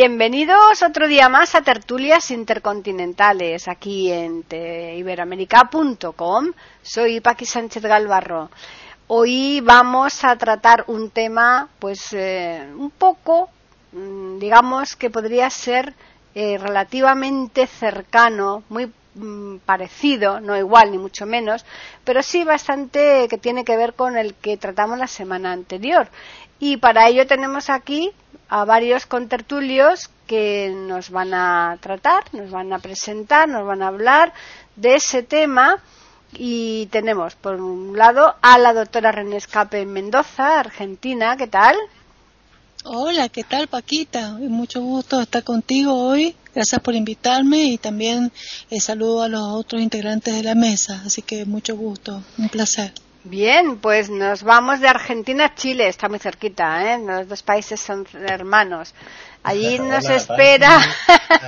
Bienvenidos otro día más a Tertulias Intercontinentales aquí en iberoamérica.com. Soy Paqui Sánchez Galvarro. Hoy vamos a tratar un tema, pues, eh, un poco, mm, digamos que podría ser eh, relativamente cercano, muy mm, parecido, no igual ni mucho menos, pero sí bastante que tiene que ver con el que tratamos la semana anterior. Y para ello tenemos aquí a varios contertulios que nos van a tratar, nos van a presentar, nos van a hablar de ese tema. Y tenemos, por un lado, a la doctora René Escape en Mendoza, Argentina. ¿Qué tal? Hola, ¿qué tal Paquita? Mucho gusto estar contigo hoy. Gracias por invitarme y también eh, saludo a los otros integrantes de la mesa. Así que mucho gusto, un placer. Bien, pues nos vamos de Argentina a Chile, está muy cerquita, ¿eh? Los dos países son hermanos. Allí nos espera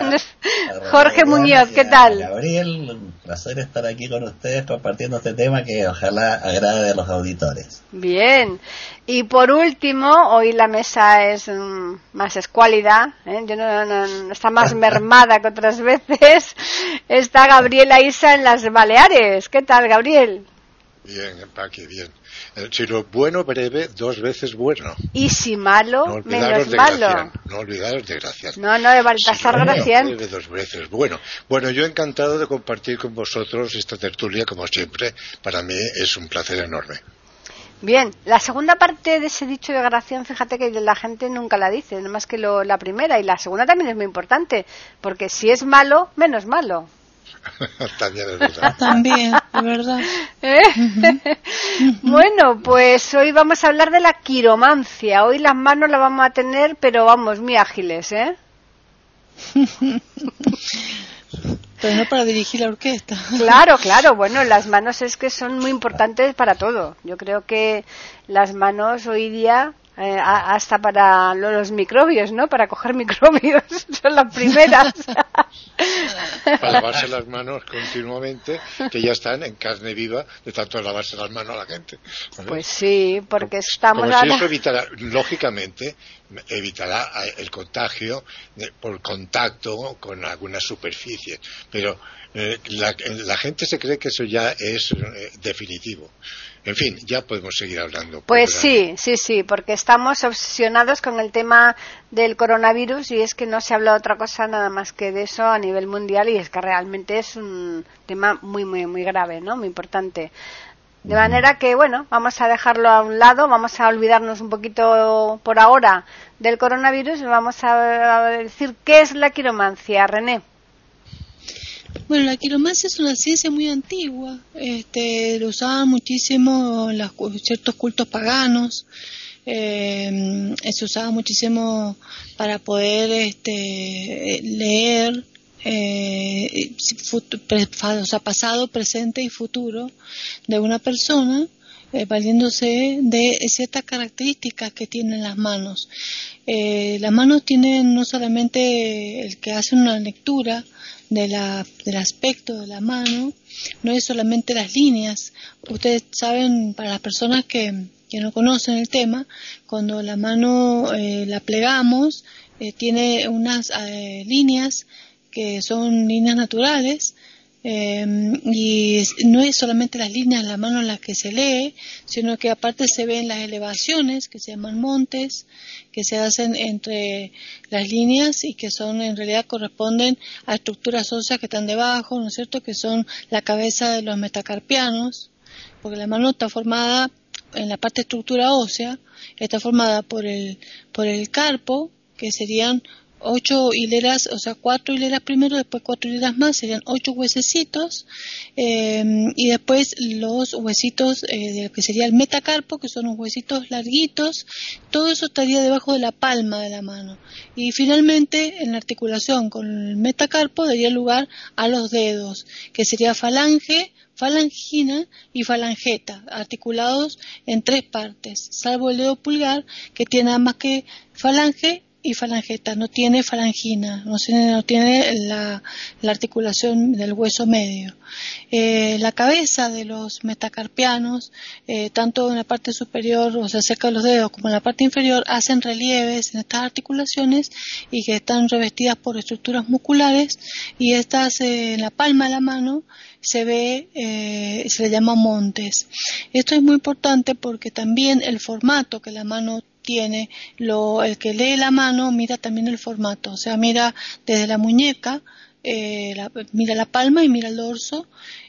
Jorge Muñoz, ¿qué tal? Gabriel, un placer estar aquí con ustedes compartiendo este tema que ojalá agrade a los auditores. Bien, y por último, hoy la mesa es mm, más escuálida, ¿eh? Yo no, está más mermada que otras veces. Está Gabriela Isa en las Baleares. ¿Qué tal, Gabriel? Bien, Paqui, bien. Eh, si lo bueno breve, dos veces bueno. Y si malo, menos malo. No olvidaros de Gracián. No, no, de Baltasar si Gracián. Breve, dos veces bueno. Bueno, yo encantado de compartir con vosotros esta tertulia, como siempre. Para mí es un placer enorme. Bien, la segunda parte de ese dicho de Gracián, fíjate que la gente nunca la dice, nada más que lo, la primera. Y la segunda también es muy importante, porque si es malo, menos malo. También es verdad. También, es verdad. ¿Eh? bueno, pues hoy vamos a hablar de la quiromancia. Hoy las manos las vamos a tener, pero vamos, muy ágiles, ¿eh? Pero no para dirigir la orquesta. Claro, claro. Bueno, las manos es que son muy importantes para todo. Yo creo que las manos hoy día eh, hasta para los microbios, ¿no? Para coger microbios, son las primeras. para lavarse las manos continuamente, que ya están en carne viva de tanto lavarse las manos a la gente. Pues sí, porque estamos... Como si eso evitará, lógicamente, evitará el contagio por contacto con alguna superficie, pero eh, la, la, gente se cree que eso ya es eh, definitivo. En fin, ya podemos seguir hablando. Pues sí, sí, sí, porque estamos obsesionados con el tema del coronavirus y es que no se habla de otra cosa nada más que de eso a nivel mundial y es que realmente es un tema muy, muy, muy grave, ¿no? Muy importante. De manera que, bueno, vamos a dejarlo a un lado, vamos a olvidarnos un poquito por ahora del coronavirus y vamos a decir qué es la quiromancia, René. Bueno, la quiromancia es una ciencia muy antigua, este, lo usaban muchísimo en ciertos cultos paganos, eh, se usaba muchísimo para poder este, leer eh, o sea, pasado, presente y futuro de una persona, eh, valiéndose de ciertas características que tienen las manos. Eh, las manos tienen no solamente el que hace una lectura, de la, del aspecto de la mano no es solamente las líneas. Ustedes saben, para las personas que, que no conocen el tema, cuando la mano eh, la plegamos, eh, tiene unas eh, líneas que son líneas naturales Em, y no es solamente las líneas de la mano en las que se lee, sino que aparte se ven las elevaciones, que se llaman montes, que se hacen entre las líneas y que son en realidad corresponden a estructuras óseas que están debajo, ¿no es cierto?, que son la cabeza de los metacarpianos, porque la mano está formada en la parte estructura ósea, está formada por el, por el carpo, que serían ocho hileras, o sea, cuatro hileras primero, después cuatro hileras más, serían ocho huesecitos, eh, y después los huesitos eh, de lo que sería el metacarpo, que son unos huesitos larguitos, todo eso estaría debajo de la palma de la mano. Y finalmente, en la articulación con el metacarpo, daría lugar a los dedos, que sería falange, falangina y falangeta, articulados en tres partes, salvo el dedo pulgar, que tiene nada más que falange y falangeta, no tiene falangina, no tiene, no tiene la, articulación del hueso medio. Eh, la cabeza de los metacarpianos, eh, tanto en la parte superior, o sea, cerca de los dedos, como en la parte inferior, hacen relieves en estas articulaciones y que están revestidas por estructuras musculares y estas eh, en la palma de la mano se ve, se le llama montes. Esto es muy importante porque también el formato que la mano tiene, lo, el que lee la mano mira también el formato, o sea, mira desde la muñeca, eh, mira la palma y mira el dorso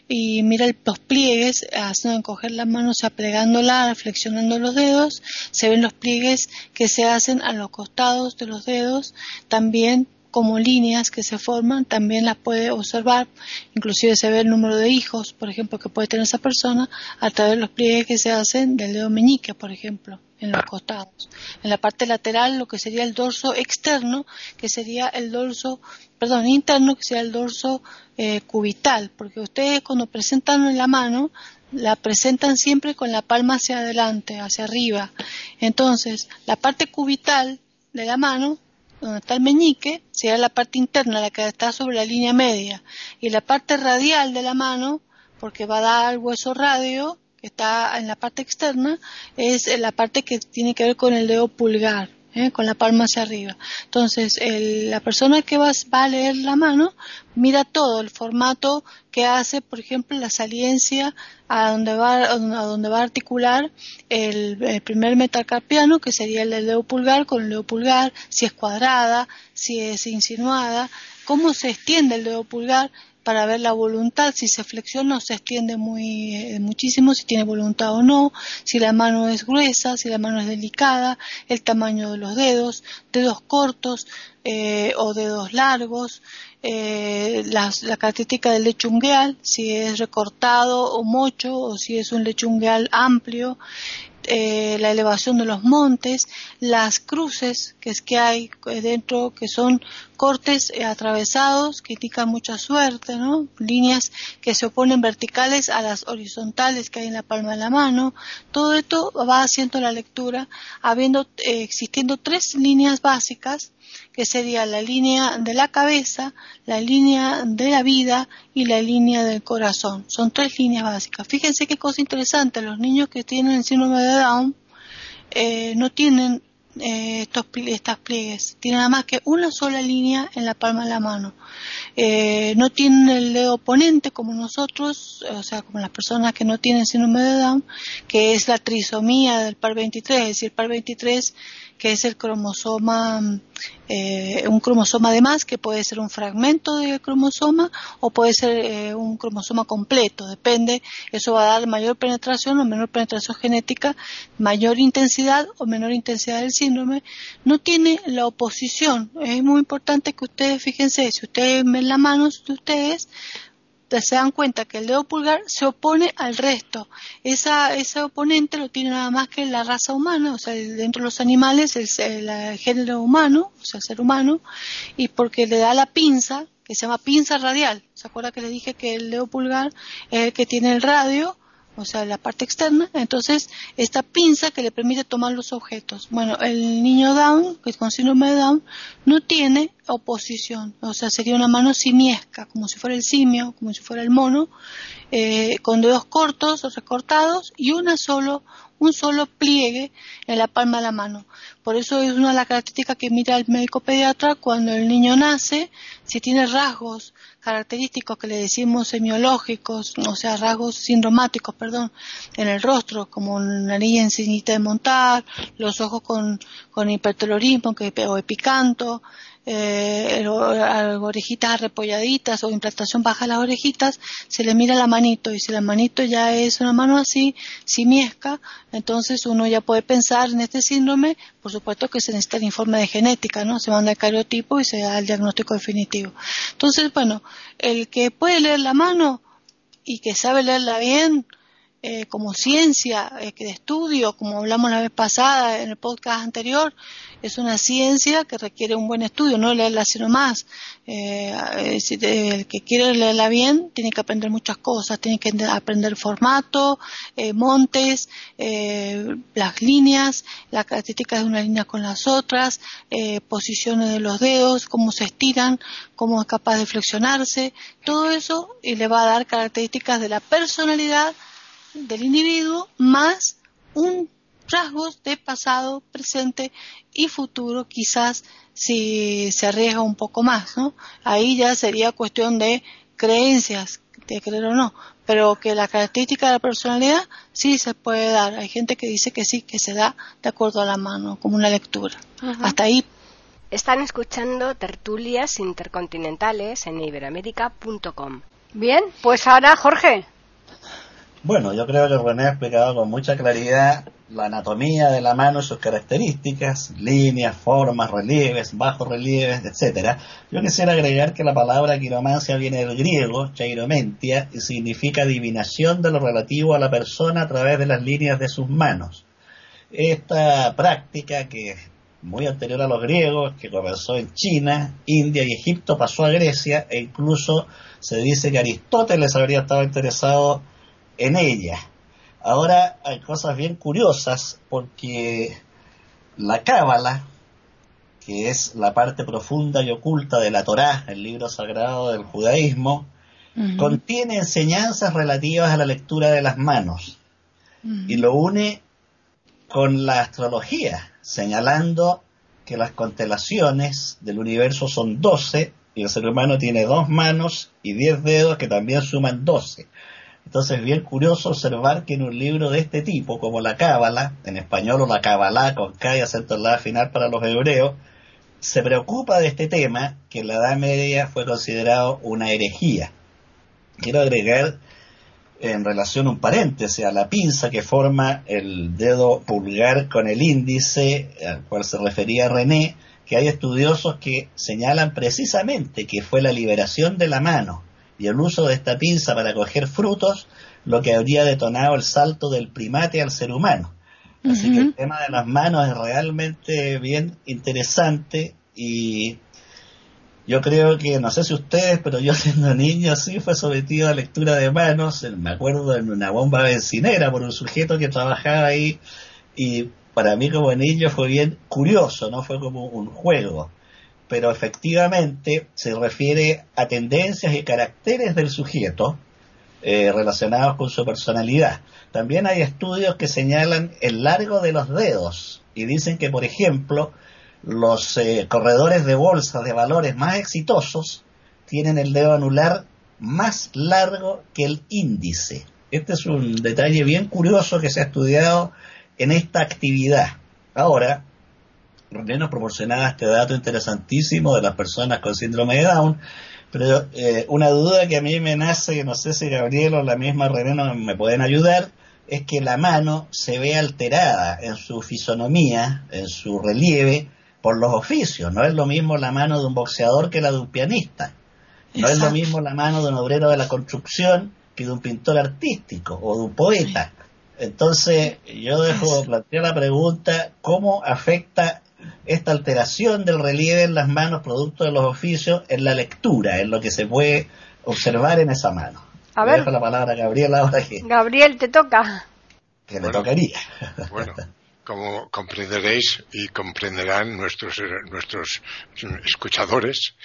y mira los pliegues, haciendo encoger la mano, o sea, plegándola, flexionando los dedos, se ven los pliegues que se hacen a los costados de los dedos, también como líneas que se forman, también las puede observar, inclusive se ve el número de hijos, por ejemplo, que puede tener esa persona a través de los pliegues que se hacen del dedo meñique, por ejemplo, en los costados. En la parte lateral, lo que sería el dorso externo, que sería el dorso, perdón, interno, que sería el dorso eh, cubital, porque ustedes cuando presentan en la mano, la presentan siempre con la palma hacia adelante, hacia arriba. Entonces, la parte cubital de la mano donde está el meñique, sería la parte interna, la que está sobre la línea media, y la parte radial de la mano, porque va a dar al hueso radio, que está en la parte externa, es la parte que tiene que ver con el dedo pulgar. ¿Eh? con la palma hacia arriba. Entonces, la persona que va, a leer la mano mira todo, el formato que hace, por ejemplo, la saliencia a donde va a donde va a articular el, primer metacarpiano, que sería el del dedo pulgar con el dedo pulgar, si es cuadrada, si es insinuada, cómo se extiende el dedo pulgar, para ver la voluntad, si se flexiona o se extiende muy, eh, muchísimo, si tiene voluntad o no, si la mano es gruesa, si la mano es delicada, el tamaño de los dedos, dedos cortos eh, o dedos largos, eh, la, la, característica del lechungueal, si es recortado o mocho o si es un lechungueal amplio, eh, la elevación de los montes, las cruces que es que hay dentro, que son cortes eh, atravesados que indican mucha suerte, ¿no? líneas que se oponen verticales a las horizontales que hay en la palma de la mano. Todo esto va haciendo la lectura, habiendo eh, existiendo tres líneas básicas que sería la línea de la cabeza, la línea de la vida y la línea del corazón. Son tres líneas básicas. Fíjense qué cosa interesante, los niños que tienen el síndrome de Down eh, no tienen eh, estos estas pliegues, tienen nada más que una sola línea en la palma de la mano. Eh, no tienen el dedo oponente como nosotros, o sea, como las personas que no tienen síndrome de Down, que es la trisomía del par 23, es decir, par 23 que es el cromosoma, eh, un cromosoma de más, que puede ser un fragmento de cromosoma o puede ser eh, un cromosoma completo, depende, eso va a dar mayor penetración o menor penetración genética, mayor intensidad o menor intensidad del síndrome, no tiene la oposición. Es muy importante que ustedes, fíjense, si ustedes ven la mano de ustedes, se dan cuenta que el dedo pulgar se opone al resto. Esa, ese oponente lo tiene nada más que la raza humana, o sea, dentro de los animales, el, el, género humano, o sea, el ser humano, y porque le da la pinza, que se llama pinza radial. ¿Se acuerda que le dije que el dedo pulgar es el que tiene el radio? o sea, la parte externa, entonces esta pinza que le permite tomar los objetos. Bueno, el niño Down, que es con síndrome de Down, no tiene oposición, o sea, sería una mano simiesca, como si fuera el simio, como si fuera el mono, eh, con dedos cortos o recortados y una solo, un solo pliegue en la palma de la mano. Por eso es una de las características que mira el médico pediatra cuando el niño nace, si tiene rasgos característicos que le decimos semiológicos, o sea, rasgos sindromáticos, perdón, en el rostro, como nariz encinita de montar, los ojos con, con hipertelorismo que, o epicanto, eh, orejitas arrepolladitas o implantación baja las orejitas, se le mira la manito y si la manito ya es una mano así, simiesca, entonces uno ya puede pensar en este síndrome, por supuesto que se necesita el informe de genética, ¿no? Se manda el cariotipo y se da el diagnóstico definitivo. Entonces, bueno, el que puede leer la mano y que sabe leerla bien, eh, como ciencia eh, de estudio, como hablamos la vez pasada en el podcast anterior, es una ciencia que requiere un buen estudio, no leerla sino más. Eh, el que quiere leerla bien tiene que aprender muchas cosas, tiene que aprender formato, montes, las líneas, las características de una línea con las otras, posiciones de los dedos, cómo se estiran, cómo es capaz de flexionarse, todo eso y le va a dar características de la personalidad del individuo más un rasgos de pasado, presente y futuro, quizás si se arriesga un poco más, ¿no? Ahí ya sería cuestión de creencias, de creer o no, pero que la característica de la personalidad sí se puede dar. Hay gente que dice que sí, que se da de acuerdo a la mano, como una lectura. Hasta ahí. Están escuchando tertulias intercontinentales en iberamérica.com. Bien, pues ahora Jorge, bueno, yo creo que René ha explicado con mucha claridad la anatomía de la mano sus características, líneas, formas, relieves, bajos relieves, etcétera. Yo quisiera agregar que la palabra quiromancia viene del griego, cheiromentia, y significa adivinación de lo relativo a la persona a través de las líneas de sus manos. Esta práctica, que es muy anterior a los griegos, que comenzó en China, India y Egipto, pasó a Grecia, e incluso se dice que Aristóteles habría estado interesado en ella. Ahora hay cosas bien curiosas porque la Cábala, que es la parte profunda y oculta de la Torá, el libro sagrado del judaísmo, contiene enseñanzas relativas a la lectura de las manos y lo une con la astrología, señalando que las constelaciones del universo son doce y el ser humano tiene dos manos y diez dedos que también suman doce. Entonces es bien curioso observar que en un libro de este tipo, como la Cábala, en español o la Cábala con K y acento en la final para los hebreos, se preocupa de este tema que en la Edad Media fue considerado una herejía. Quiero agregar en relación un paréntesis a la pinza que forma el dedo pulgar con el índice, al cual se refería René, que hay estudiosos que señalan precisamente que fue la liberación de la mano y el uso de esta pinza para coger frutos lo que habría detonado el salto del primate al ser humano. Así que el tema de las manos es realmente bien interesante y yo creo que, no sé si ustedes, pero yo siendo niño sí fue sometido a lectura de manos, me acuerdo en una bomba bencinera por un sujeto que trabajaba ahí y para mí como niño fue bien curioso, no fue como un juego pero efectivamente se refiere a tendencias y caracteres del sujeto eh, relacionados con su personalidad. También hay estudios que señalan el largo de los dedos y dicen que, por ejemplo, los eh, corredores de bolsa de valores más exitosos tienen el dedo anular más largo que el índice. Este es un detalle bien curioso que se ha estudiado en esta actividad. Ahora, René nos proporcionaba este dato interesantísimo de las personas con síndrome de Down, pero eh, una duda que a mí me nace, que no sé si Gabriel o la misma René me pueden ayudar, es que la mano se ve alterada en su fisonomía, en su relieve, por los oficios. No es lo mismo la mano de un boxeador que la de un pianista. No es lo mismo la mano de un obrero de la construcción que de un pintor artístico o de un poeta. Entonces, yo dejo plantear la pregunta, ¿cómo afecta esta alteración del relieve en las manos producto de los oficios en la lectura, en lo que se puede observar en esa mano. A ver. Dejo la palabra a Gabriel ahora que... Gabriel, te toca. Que le tocaría. Bueno, como comprenderéis y comprenderán nuestros, nuestros escuchadores,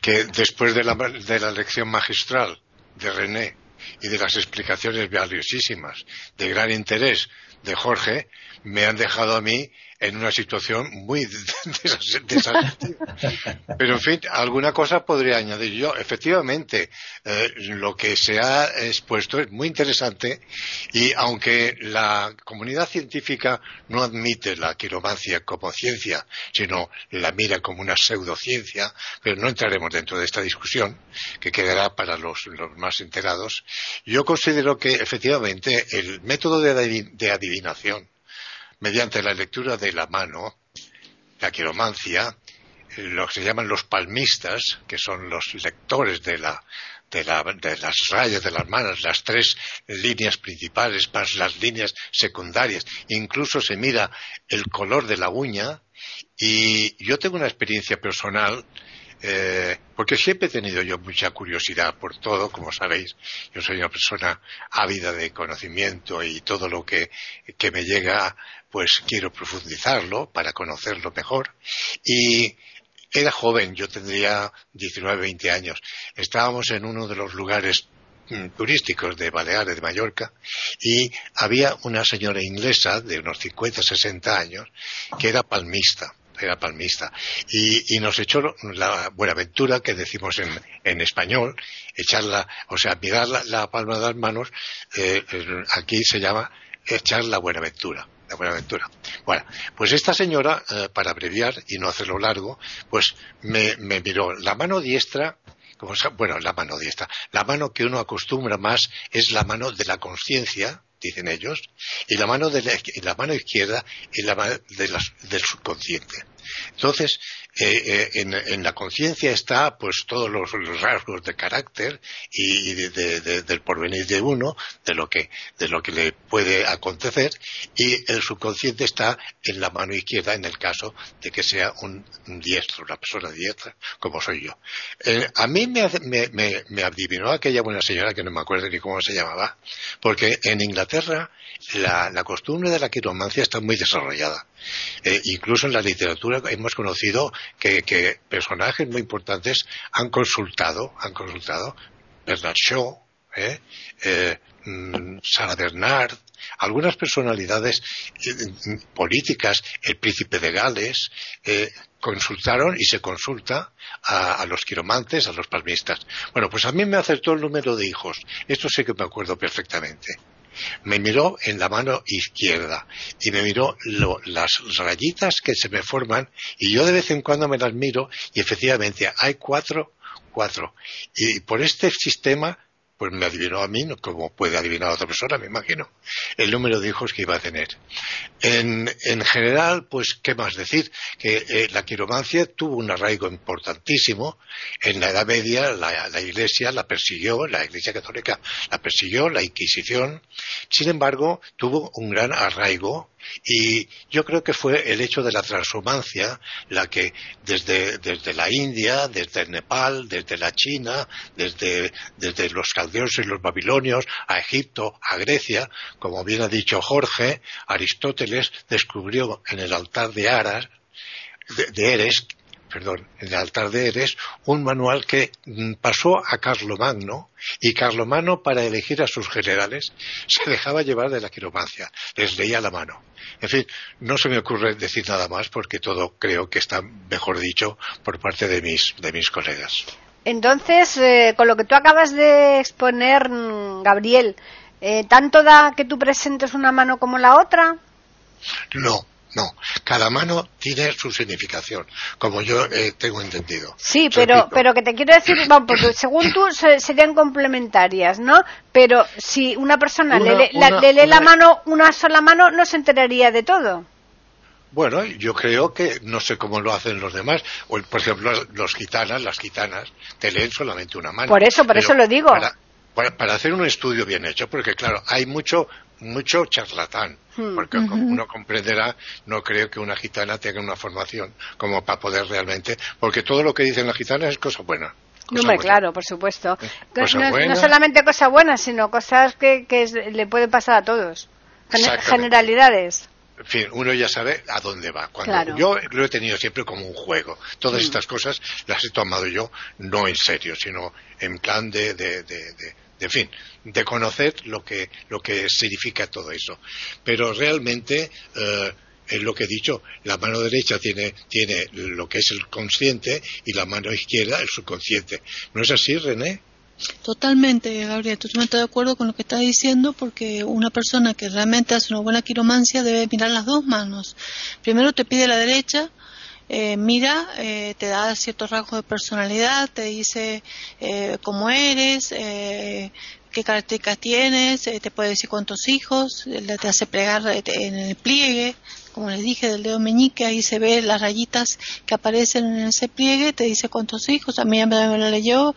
que después de la, de la lección magistral de René y de las explicaciones valiosísimas, de gran interés de Jorge, me han dejado a mí en una situación muy desastrosa. Pero, en fin, alguna cosa podría añadir yo. Efectivamente, eh, lo que se ha expuesto es muy interesante y aunque la comunidad científica no admite la quiromancia como ciencia, sino la mira como una pseudociencia, pero no entraremos dentro de esta discusión, que quedará para los, más enterados, yo considero que efectivamente el método de adivinación mediante la lectura de la mano, la quiromancia, lo que se llaman los palmistas, que son los lectores de, la, de, de, las rayas de las manos, las tres líneas principales las líneas secundarias. Incluso se mira el color de la uña y yo tengo una experiencia personal eh, porque siempre he tenido yo mucha curiosidad por todo, como sabéis, yo soy una persona ávida de conocimiento y todo lo que, que me llega, pues quiero profundizarlo para conocerlo mejor. Y era joven, yo tendría 19, 20 años. Estábamos en uno de los lugares mm, turísticos de Baleares, de Mallorca, y había una señora inglesa de unos 50, 60 años que era palmista era palmista. Y, nos echó la buenaventura, que decimos en, en español, echarla, o sea, mirar la, palma de las manos, eh, aquí se llama echar la buenaventura. La buenaventura. Bueno, pues esta señora, eh, para abreviar y no hacerlo largo, pues me, miró la mano diestra como, bueno, la mano diestra. La mano que uno acostumbra más es la mano de la conciencia, dicen ellos, y la mano, de la, mano izquierda es la mano del subconsciente. Entonces, eh, eh, en, la conciencia está pues todos los, rasgos de carácter y, del porvenir de uno, de lo que de lo que le puede acontecer, y el subconsciente está en la mano izquierda en el caso de que sea un, diestro, una persona diestra, como soy yo. Eh, a mí me, me, adivinó aquella buena señora que no me acuerdo ni cómo se llamaba, porque en Inglaterra la, la costumbre de la quiromancia está muy desarrollada. Eh, incluso en la literatura hemos conocido que, personajes muy importantes han consultado, han consultado Bernard Shaw, eh, eh, mm, Sarah Bernard, algunas personalidades políticas, el príncipe de Gales, consultaron y se consulta a, a, los quiromantes, a los palmistas. Bueno, pues a mí me acertó el número de hijos. Esto sí que me acuerdo perfectamente me miró en la mano izquierda y me miró las rayitas que se me forman y yo de vez en cuando me las miro y efectivamente hay cuatro, cuatro. Y por este sistema pues me adivinó a mí, como puede adivinar a otra persona, me imagino, el número de hijos que iba a tener. En, general, pues, ¿qué más decir? Que eh, la quiromancia tuvo un arraigo importantísimo. En la Edad Media la, la, Iglesia la persiguió, la Iglesia Católica la persiguió, la Inquisición. Sin embargo, tuvo un gran arraigo y yo creo que fue el hecho de la transhumancia la que desde, la India, desde Nepal, desde la China, desde, los caldeos y los babilonios, a Egipto, a Grecia, como bien ha dicho Jorge, Aristóteles descubrió en el altar de Aras, de Eres, perdón, en el altar de Eres, un manual que mm, pasó a Carlomagno y Carlomagno para elegir a sus generales se dejaba llevar de la quiromancia, les leía la mano. En fin, no se me ocurre decir nada más porque todo creo que está mejor dicho por parte de mis, de mis colegas. Entonces, eh, con lo que tú acabas de exponer, mm, Gabriel, eh, ¿tanto da que tú presentes una mano como la otra? No, no, cada mano tiene su significación, como yo eh, tengo entendido. Sí, pero, pero que te quiero decir, porque según tú serían complementarias, ¿no? Pero si una persona le, lee la mano, una sola mano, no se enteraría de todo. Bueno, yo creo que no sé cómo lo hacen los demás. O, por ejemplo, los gitanas, las gitanas, te leen solamente una mano. Por eso, por eso lo digo. para, hacer un estudio bien hecho, porque claro, hay mucho mucho charlatán, hmm. porque como uno comprenderá, no creo que una gitana tenga una formación como para poder realmente, porque todo lo que dicen las gitanas es cosa buena. no, claro, por supuesto. No, solamente cosas buenas, sino cosas que, le pueden pasar a todos. Generalidades. En fin, uno ya sabe a dónde va. Cuando Yo lo he tenido siempre como un juego. Todas hmm. estas cosas las he tomado yo no en serio, sino en plan de, de, de, de fin, de conocer lo que, lo que significa todo eso. Pero realmente eh, es lo que he dicho, la mano derecha tiene, tiene lo que es el consciente y la mano izquierda el subconsciente. ¿No es así, René? Totalmente, Gabriel, totalmente de acuerdo con lo que estás diciendo, porque una persona que realmente hace una buena quiromancia debe mirar las dos manos. Primero te pide la derecha, eh, mira, eh, te da ciertos rasgos de personalidad, te dice eh, cómo eres, qué características tienes, te puede decir cuántos hijos, te hace plegar en el pliegue, como les dije, del dedo meñique, ahí se ve las rayitas que aparecen en ese pliegue, te dice cuántos hijos, a mí me lo leyó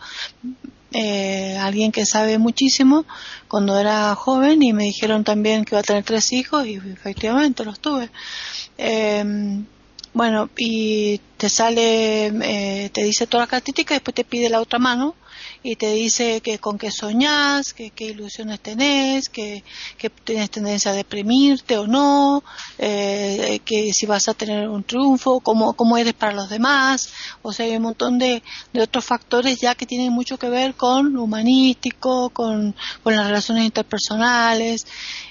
alguien que sabe muchísimo cuando era joven y me dijeron también que iba a tener tres hijos y efectivamente los tuve. Bueno, y te sale, eh, te dice toda la características, después te pide la otra mano y te dice que con qué soñás, que qué ilusiones tenés, que, que tienes tendencia a deprimirte o no, eh, que si vas a tener un triunfo, cómo, cómo eres para los demás, o sea, hay un montón de, de otros factores ya que tienen mucho que ver con lo humanístico, con, con las relaciones interpersonales.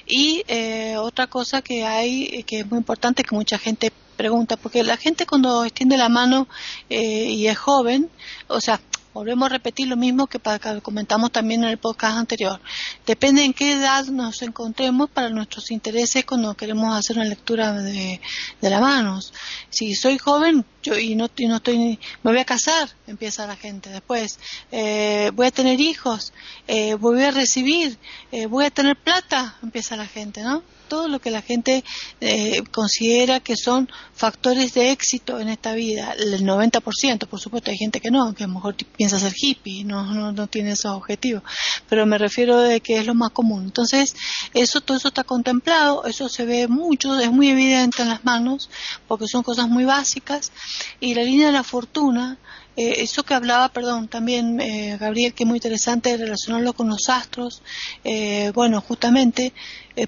Y eh, otra cosa que hay que es muy importante que mucha gente pregunta, porque la gente cuando extiende la mano eh, y es joven, o sea, volvemos a repetir lo mismo que, para, comentamos también en el podcast anterior. Depende en qué edad nos encontremos para nuestros intereses cuando queremos hacer una lectura de, de las manos. Si soy joven yo y no, no estoy, me voy a casar, empieza la gente. Después, eh, voy a tener hijos, eh, voy a recibir, eh, voy a tener plata, empieza la gente, ¿no? Todo lo que la gente eh, considera que son factores de éxito en esta vida. El 90%, por supuesto, hay gente que no, que a lo mejor piensa ser hippie, no, no, no tiene esos objetivos, pero me refiero de que es lo más común. Entonces, eso, todo eso está contemplado, eso se ve mucho, es muy evidente en las manos, porque son cosas muy básicas, y la línea de la fortuna, eh, eso que hablaba, perdón, también eh, Gabriel, que es muy interesante relacionarlo con los astros, eh, bueno, justamente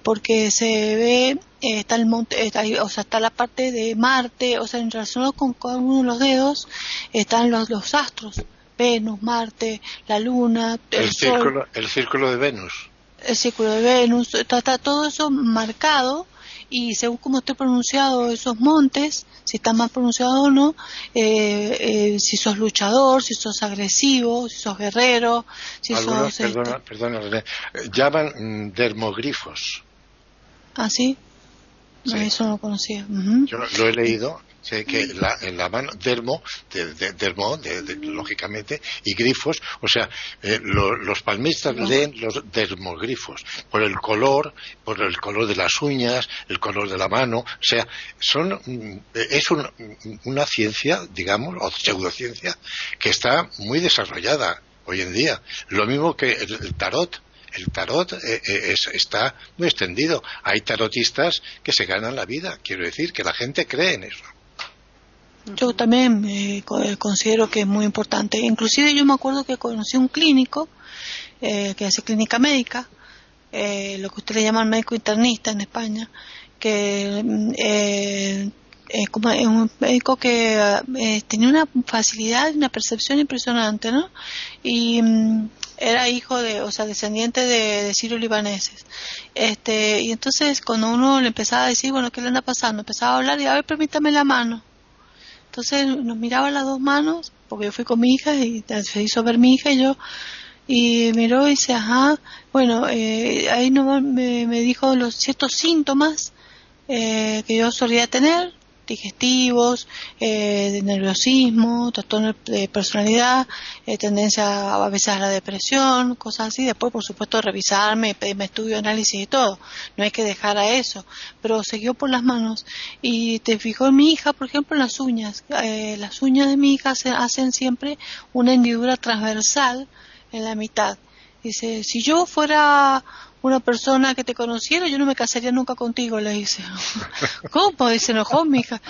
porque se ve, está el monte, o sea, está la parte de Marte, o sea, en relación con cada uno de los dedos están los, los astros, Venus, Marte, la Luna, el, el Círculo, el círculo de Venus. El círculo de Venus, está todo eso marcado y según cómo esté pronunciado esos montes, si está mal pronunciado o no, eh, eh, si sos luchador, si sos agresivo, si sos guerrero, si sos... Perdona, este perdona, llaman mm, dermogrifos. ¿Ah, sí? Eso no lo conocía. Yo lo he leído Sé que la, en la mano, dermo, de, dermo, lógicamente, y grifos, o sea, eh, los palmistas leen los dermogrifos, por el color, por el color de las uñas, el color de la mano, o sea, son, mm, es una ciencia, digamos, o pseudociencia, que está muy desarrollada hoy en día. Lo mismo que el, tarot el tarot eh, eh, está muy extendido. Hay tarotistas que se ganan la vida. Quiero decir que la gente cree en eso. Yo también eh, considero que es muy importante. Inclusive yo me acuerdo que conocí un clínico eh, que hace clínica médica, eh, lo que usted le llama médico internista en España, que es como un médico que tenía una facilidad y una percepción impresionante, ¿no? Y mm, era hijo de, o sea, descendiente de, de sirio libaneses. Este, y entonces cuando uno le empezaba a decir, bueno, ¿qué le anda pasando? Empezaba a hablar y a ver, permítame la mano entonces nos miraba las dos manos, porque yo fui con mi hija y se hizo ver mi hija y yo, y miró y dice, ajá, bueno, eh, ahí no, me, me, dijo los ciertos síntomas eh, que yo solía tener, digestivos, eh, de nerviosismo, trastorno de personalidad, eh, tendencia a veces a la depresión, cosas así. Después, por supuesto, revisarme, pedirme estudio, análisis y todo. No hay que dejar a eso. Pero siguió por las manos. Y te fijó en mi hija, por ejemplo, en las uñas. Eh, las uñas de mi hija hacen siempre una hendidura transversal en la mitad. Dice, si yo fuera una persona que te conociera, yo no me casaría nunca contigo, le dice. ¿Cómo? Dice, enojó mi hija.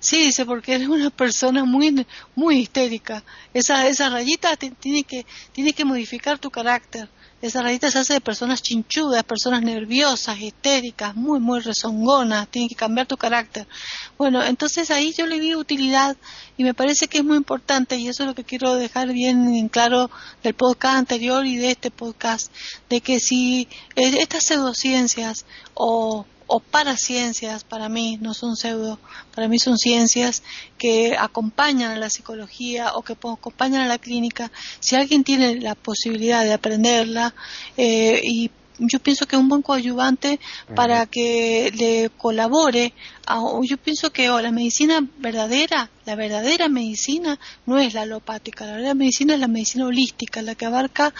Sí, dice, porque eres una persona muy, muy histérica. Esa, esa rayita tiene que, tiene que modificar tu carácter. Esa rayita se hace de personas chinchudas, personas nerviosas, histéricas, muy, muy rezongonas, tiene que cambiar tu carácter. Bueno, entonces ahí yo le vi utilidad y me parece que es muy importante y eso es lo que quiero dejar bien en claro del podcast anterior y de este podcast, de que si estas pseudociencias o, o paraciencias para mí, no son pseudo, para mí son ciencias que acompañan a la psicología o que acompañan a la clínica. Si alguien tiene la posibilidad de aprenderla eh, y yo pienso que es un buen coadyuvante para que le colabore. A, yo pienso que la medicina verdadera, la verdadera medicina no es la alopática, la verdadera medicina es la medicina holística, la que abarca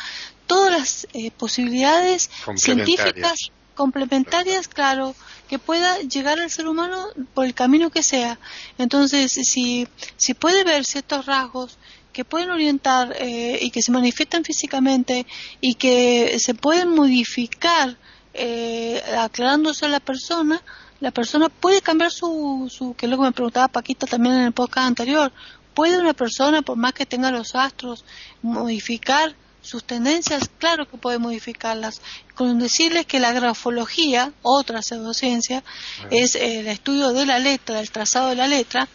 todas las eh, posibilidades científicas complementarias, claro, que pueda llegar al ser humano por el camino que sea. Entonces, si, si puede ver ciertos rasgos que pueden orientar eh, y que se manifiestan físicamente y que se pueden modificar eh, aclarándose a la persona, la persona puede cambiar su, su, que luego me preguntaba Paquita también en el podcast anterior, puede una persona, por más que tenga los astros, modificar sus tendencias, claro que puede modificarlas. Con decirles que la grafología, otra pseudociencia, es el estudio de la letra, del trazado de la letra.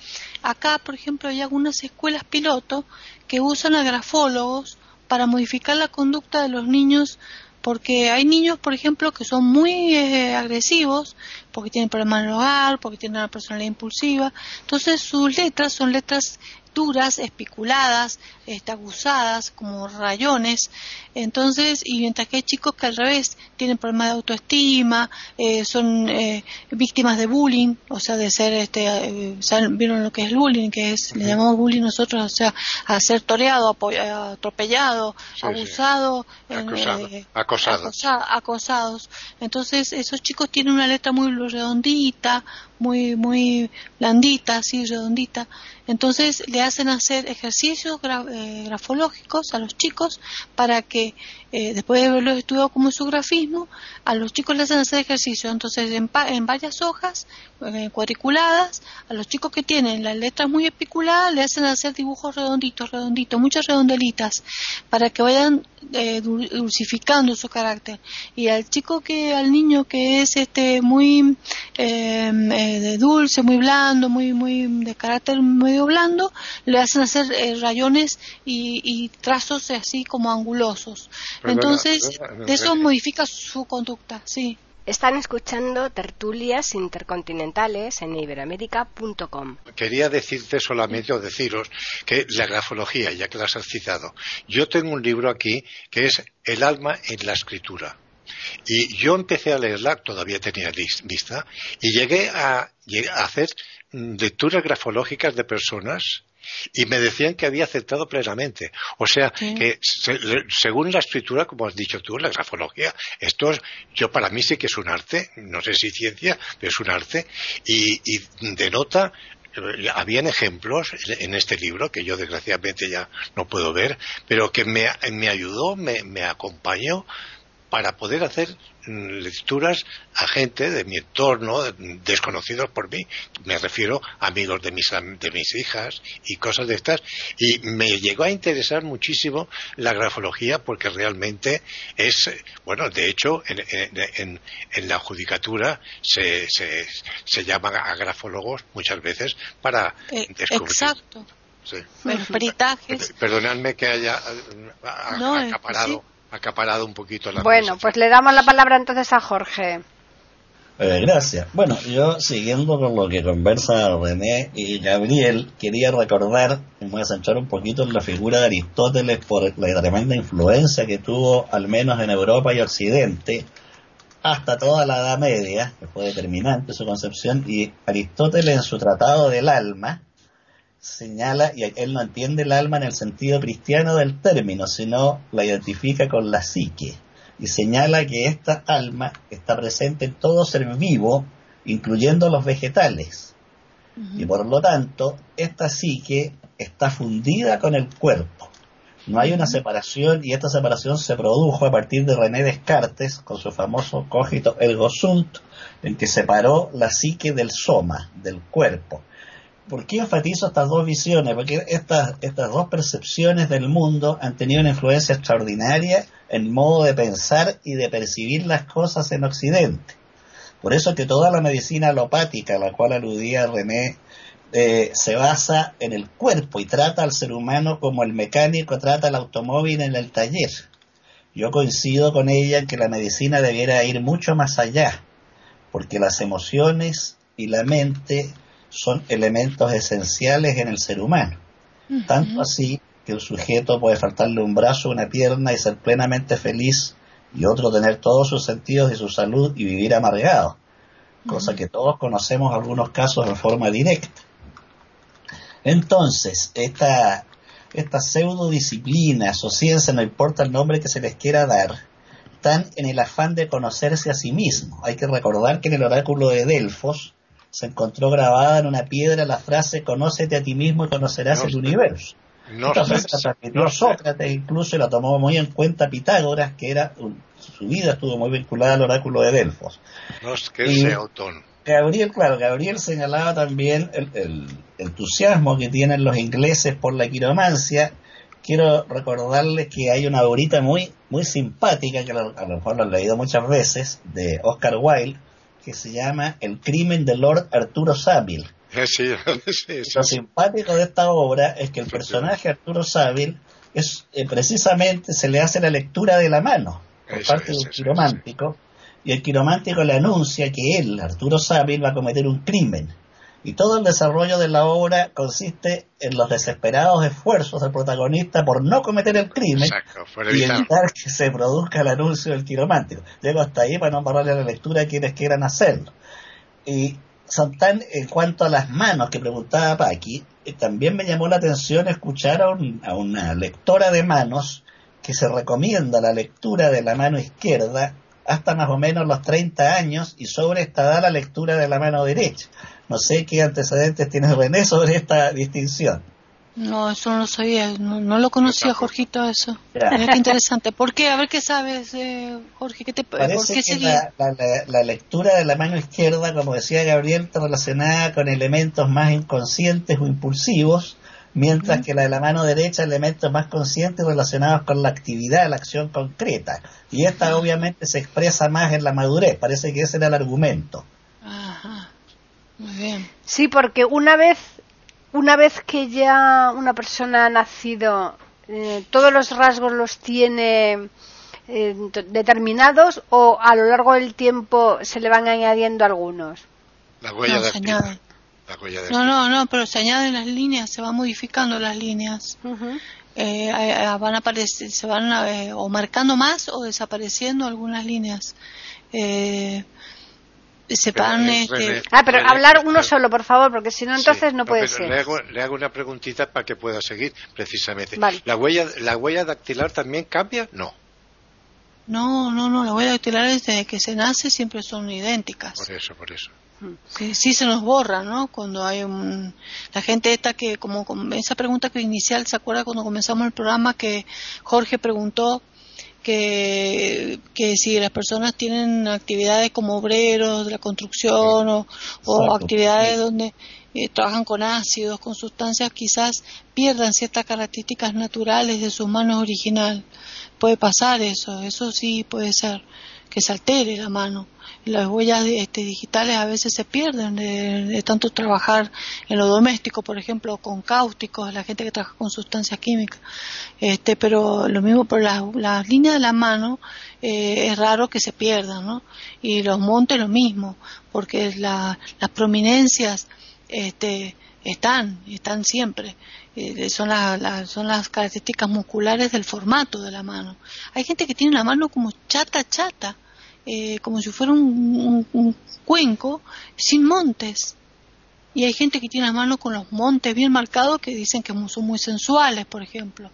Acá, por ejemplo, hay algunas escuelas piloto que usan a grafólogos para modificar la conducta de los niños porque hay niños, por ejemplo, que son muy eh, agresivos, porque tienen problemas en el hogar, porque tienen una personalidad impulsiva. Entonces sus letras son letras duras, espiculadas, este, aguzadas, como rayones. Entonces, y mientras que hay chicos que al revés tienen problemas de autoestima, eh, son eh, víctimas de bullying, o sea, de ser, este, eh, vieron lo que es bullying, que es, le llamamos bullying nosotros, o sea, a ser toreado, atropellado, abusado, acosados. acosados. Entonces, esos chicos tienen una letra muy redondita, muy, muy blandita, así redondita. Entonces le hacen hacer ejercicios eh, grafológicos a los chicos para que eh, después de haberlo estudiado como su grafismo, a los chicos les hacen hacer ejercicio. Entonces, en, en varias hojas eh, cuadriculadas, a los chicos que tienen las letras muy espiculadas, le hacen hacer dibujos redonditos, redonditos, muchas redondelitas, para que vayan eh, dulcificando su carácter. Y al chico que, al niño que es este muy de dulce, muy blando, muy, muy de carácter medio blando, le hacen hacer rayones y, y trazos así como angulosos. Entonces, de eso modifica su conducta, sí. Están escuchando tertulias intercontinentales en iberoamérica.com. Quería decirte solamente o deciros que la grafología, ya que las has citado, yo tengo un libro aquí que es El alma en la escritura. Y yo empecé a leerla, todavía tenía lista, y llegué a, a hacer lecturas grafológicas de personas y me decían que había aceptado plenamente. O sea, que según la escritura, como has dicho tú, la grafología, esto yo para mí sí que es un arte, no sé si ciencia, pero es un arte, y, denota eh, habían ejemplos en este libro que yo desgraciadamente ya no puedo ver, pero que me, ayudó, me acompañó para poder hacer lecturas a gente de mi entorno, desconocidos por mí, me refiero a amigos de mis, de mis hijas y cosas de estas, y me llegó a interesar muchísimo la grafología porque realmente es, bueno, de hecho, en, en, la judicatura se, se, se llaman a grafólogos muchas veces para eh, descubrir. Exacto. Sí. Perdonadme que haya acaparado acaparado un poquito la Bueno, pues le damos la palabra entonces a Jorge. Eh, gracias. Bueno, yo siguiendo con lo que conversa René y Gabriel, quería recordar, y voy a centrar un poquito en la figura de Aristóteles por la tremenda influencia que tuvo, al menos en Europa y Occidente, hasta toda la Edad Media, que fue determinante su concepción, y Aristóteles en su Tratado del Alma, señala, y él no entiende el alma en el sentido cristiano del término, sino la identifica con la psique, y señala que esta alma está presente en todo ser vivo, incluyendo los vegetales. Y por lo tanto, esta psique está fundida con el cuerpo. No hay una separación y esta separación se produjo a partir de René Descartes con su famoso cogito ergo sunt, en que separó la psique del soma, del cuerpo ¿Por qué enfatizo estas dos visiones? Porque estas, estas dos percepciones del mundo han tenido una influencia extraordinaria en el modo de pensar y de percibir las cosas en Occidente. Por eso que toda la medicina alopática a la cual aludía René eh, se basa en el cuerpo y trata al ser humano como el mecánico trata al automóvil en el taller. Yo coincido con ella en que la medicina debiera ir mucho más allá porque las emociones y la mente son elementos esenciales en el ser humano. Tanto así que un sujeto puede faltarle un brazo, una pierna y ser plenamente feliz y otro tener todos sus sentidos y su salud y vivir amargado, cosa que todos conocemos algunos casos en forma directa. Entonces, esta, estas pseudodisciplinas o ciencia, no importa el nombre que se les quiera dar, están en el afán de conocerse a sí mismo. Hay que recordar que en el oráculo de Delfos se encontró grabada en una piedra la frase conócete a ti mismo y conocerás el universo. No frase la transmitió Sócrates incluso y la tomó muy en cuenta Pitágoras, que era su vida estuvo muy vinculada al oráculo de Delfos. No es que sea autónomo. Gabriel, claro, Gabriel señalaba también el, entusiasmo que tienen los ingleses por la quiromancia. Quiero recordarles que hay una obra muy, muy simpática, que a lo mejor lo han leído muchas veces, de Oscar Wilde, que se llama El crimen de Lord Arturo Savile. Lo simpático de esta obra es que el personaje Arturo Savile es eh, precisamente se le hace la lectura de la mano por parte de un quiromántico y el quiromántico le anuncia que él, Arturo Saville, va a cometer un crimen. Y todo el desarrollo de la obra consiste en los desesperados esfuerzos del protagonista por no cometer el crimen y evitar que se produzca el anuncio del quiromántico. Llego hasta ahí para no pararle la lectura a quienes quieran hacerlo. Y son tan, en cuanto a las manos que preguntaba Paqui, eh, también me llamó la atención escuchar a, a una lectora de manos que se recomienda la lectura de la mano izquierda hasta más o menos los 30 años y sobre esta da la lectura de la mano derecha. No sé qué antecedentes tiene René sobre esta distinción. No, eso no lo sabía, no, lo conocía, Jorgito, eso. Mira qué interesante. ¿Por qué? A ver qué sabes, eh, Jorge, ¿qué te Parece que la, la, lectura de la mano izquierda, como decía Gabriel, está relacionada con elementos más inconscientes o impulsivos, mientras que la de la mano derecha elementos más conscientes relacionados con la actividad, la acción concreta. Y esta obviamente se expresa más en la madurez, parece que ese era el argumento. Ajá. Muy bien. Sí, porque una vez, una vez que ya una persona ha nacido, eh, todos los rasgos los tiene eh, determinados o a lo largo del tiempo se le van añadiendo algunos. La huella de no, no, no, pero se añaden las líneas, se van modificando las líneas. Eh, van a aparecer, se van eh, o marcando más o desapareciendo algunas líneas. Se van, este... Ah, pero hablar uno solo, por favor, porque si no, entonces no puede ser. Le hago, le hago, una preguntita para que pueda seguir, precisamente. ¿La, huella, ¿La huella dactilar también cambia? No. No, no, no, las huellas dactilares desde que se nace siempre son idénticas. Por eso, por eso. Sí, sí se nos borra, ¿no? Cuando hay un... La gente esta que, como, esa pregunta que inicial, ¿se acuerda cuando comenzamos el programa que Jorge preguntó que, que si las personas tienen actividades como obreros de la construcción o, o actividades donde eh, trabajan con ácidos, con sustancias, quizás pierdan ciertas características naturales de su mano original. Puede pasar eso, eso sí puede ser, que se altere la mano las huellas este, digitales a veces se pierden de, tanto trabajar en lo doméstico, por ejemplo, con cáusticos, la gente que trabaja con sustancias químicas. Este, pero lo mismo por las la líneas de la mano eh, es raro que se pierdan. Y los montes lo mismo, porque las prominencias este, están, están siempre. Eh, son, son las características musculares del formato de la mano. Hay gente que tiene la mano como chata, chata eh, como si fuera un, cuenco sin montes. Y hay gente que tiene las manos con los montes bien marcados que dicen que son muy sensuales, por ejemplo.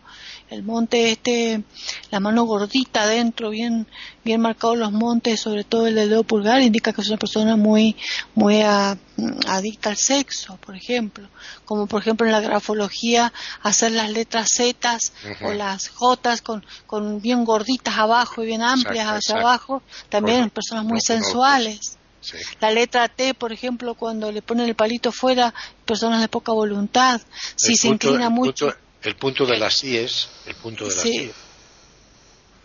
El monte este, la mano gordita adentro, bien, bien marcados los montes, sobre todo el dedo pulgar, indica que es una persona muy, muy adicta al sexo, por ejemplo. Como por ejemplo en la grafología, hacer las letras Z o las J con, con bien gorditas abajo y bien amplias hacia abajo, también personas muy sensuales. La letra T, por ejemplo, cuando le ponen el palito fuera, personas de poca voluntad. Si se inclina mucho. el punto de la sí es el punto de sí.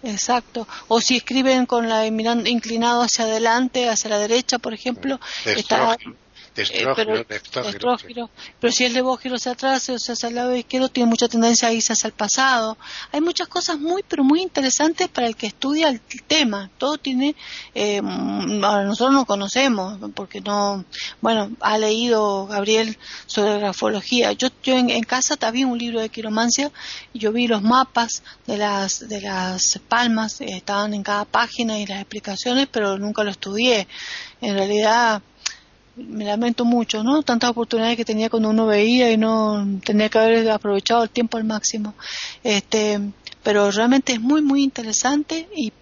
Exacto. O si escriben con la mirando inclinado hacia adelante, hacia la derecha, por ejemplo, está de estrógiro, pero, pero si el levógiro se atrás, o sea, hacia el lado izquierdo, tiene mucha tendencia a irse hacia el pasado. Hay muchas cosas muy, pero muy interesantes para el que estudia el tema. Todo tiene, eh, nosotros no conocemos, porque no, bueno, ha leído Gabriel sobre grafología. Yo, yo en, en casa también un libro de quiromancia y yo vi los mapas de las, de las palmas, eh, estaban en cada página y las explicaciones, pero nunca lo estudié. En realidad, me lamento mucho, ¿no? Tantas oportunidades que tenía cuando uno veía y no tenía que haber aprovechado el tiempo al máximo. Este, pero realmente es muy, muy interesante y,